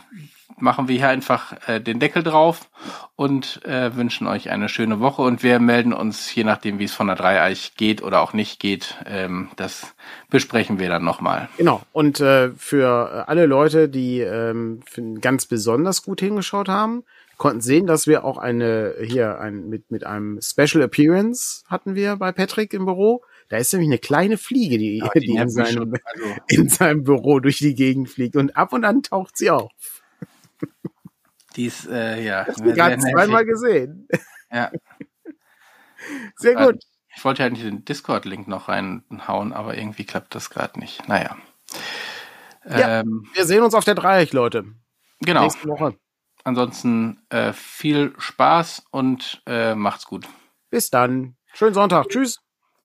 machen wir hier einfach äh, den Deckel drauf und äh, wünschen euch eine schöne Woche. Und wir melden uns, je nachdem, wie es von der Dreieich geht oder auch nicht geht, ähm, das besprechen wir dann nochmal. Genau. Und äh, für alle Leute, die ähm, ganz besonders gut hingeschaut haben, konnten sehen, dass wir auch eine hier ein mit mit einem Special Appearance hatten wir bei Patrick im Büro. Da ist nämlich eine kleine Fliege, die, ja, die, die in, seinem, also. in seinem Büro durch die Gegend fliegt. Und ab und an taucht sie auf. Die ist, äh, ja. Gerade zweimal gesehen. Ja. Sehr gut. Ich wollte nicht den Discord-Link noch reinhauen, aber irgendwie klappt das gerade nicht. Naja. Ja, ähm, wir sehen uns auf der Dreieck, Leute. Genau. Nächste Woche. Ansonsten äh, viel Spaß und äh, macht's gut. Bis dann. Schönen Sonntag. Tschüss.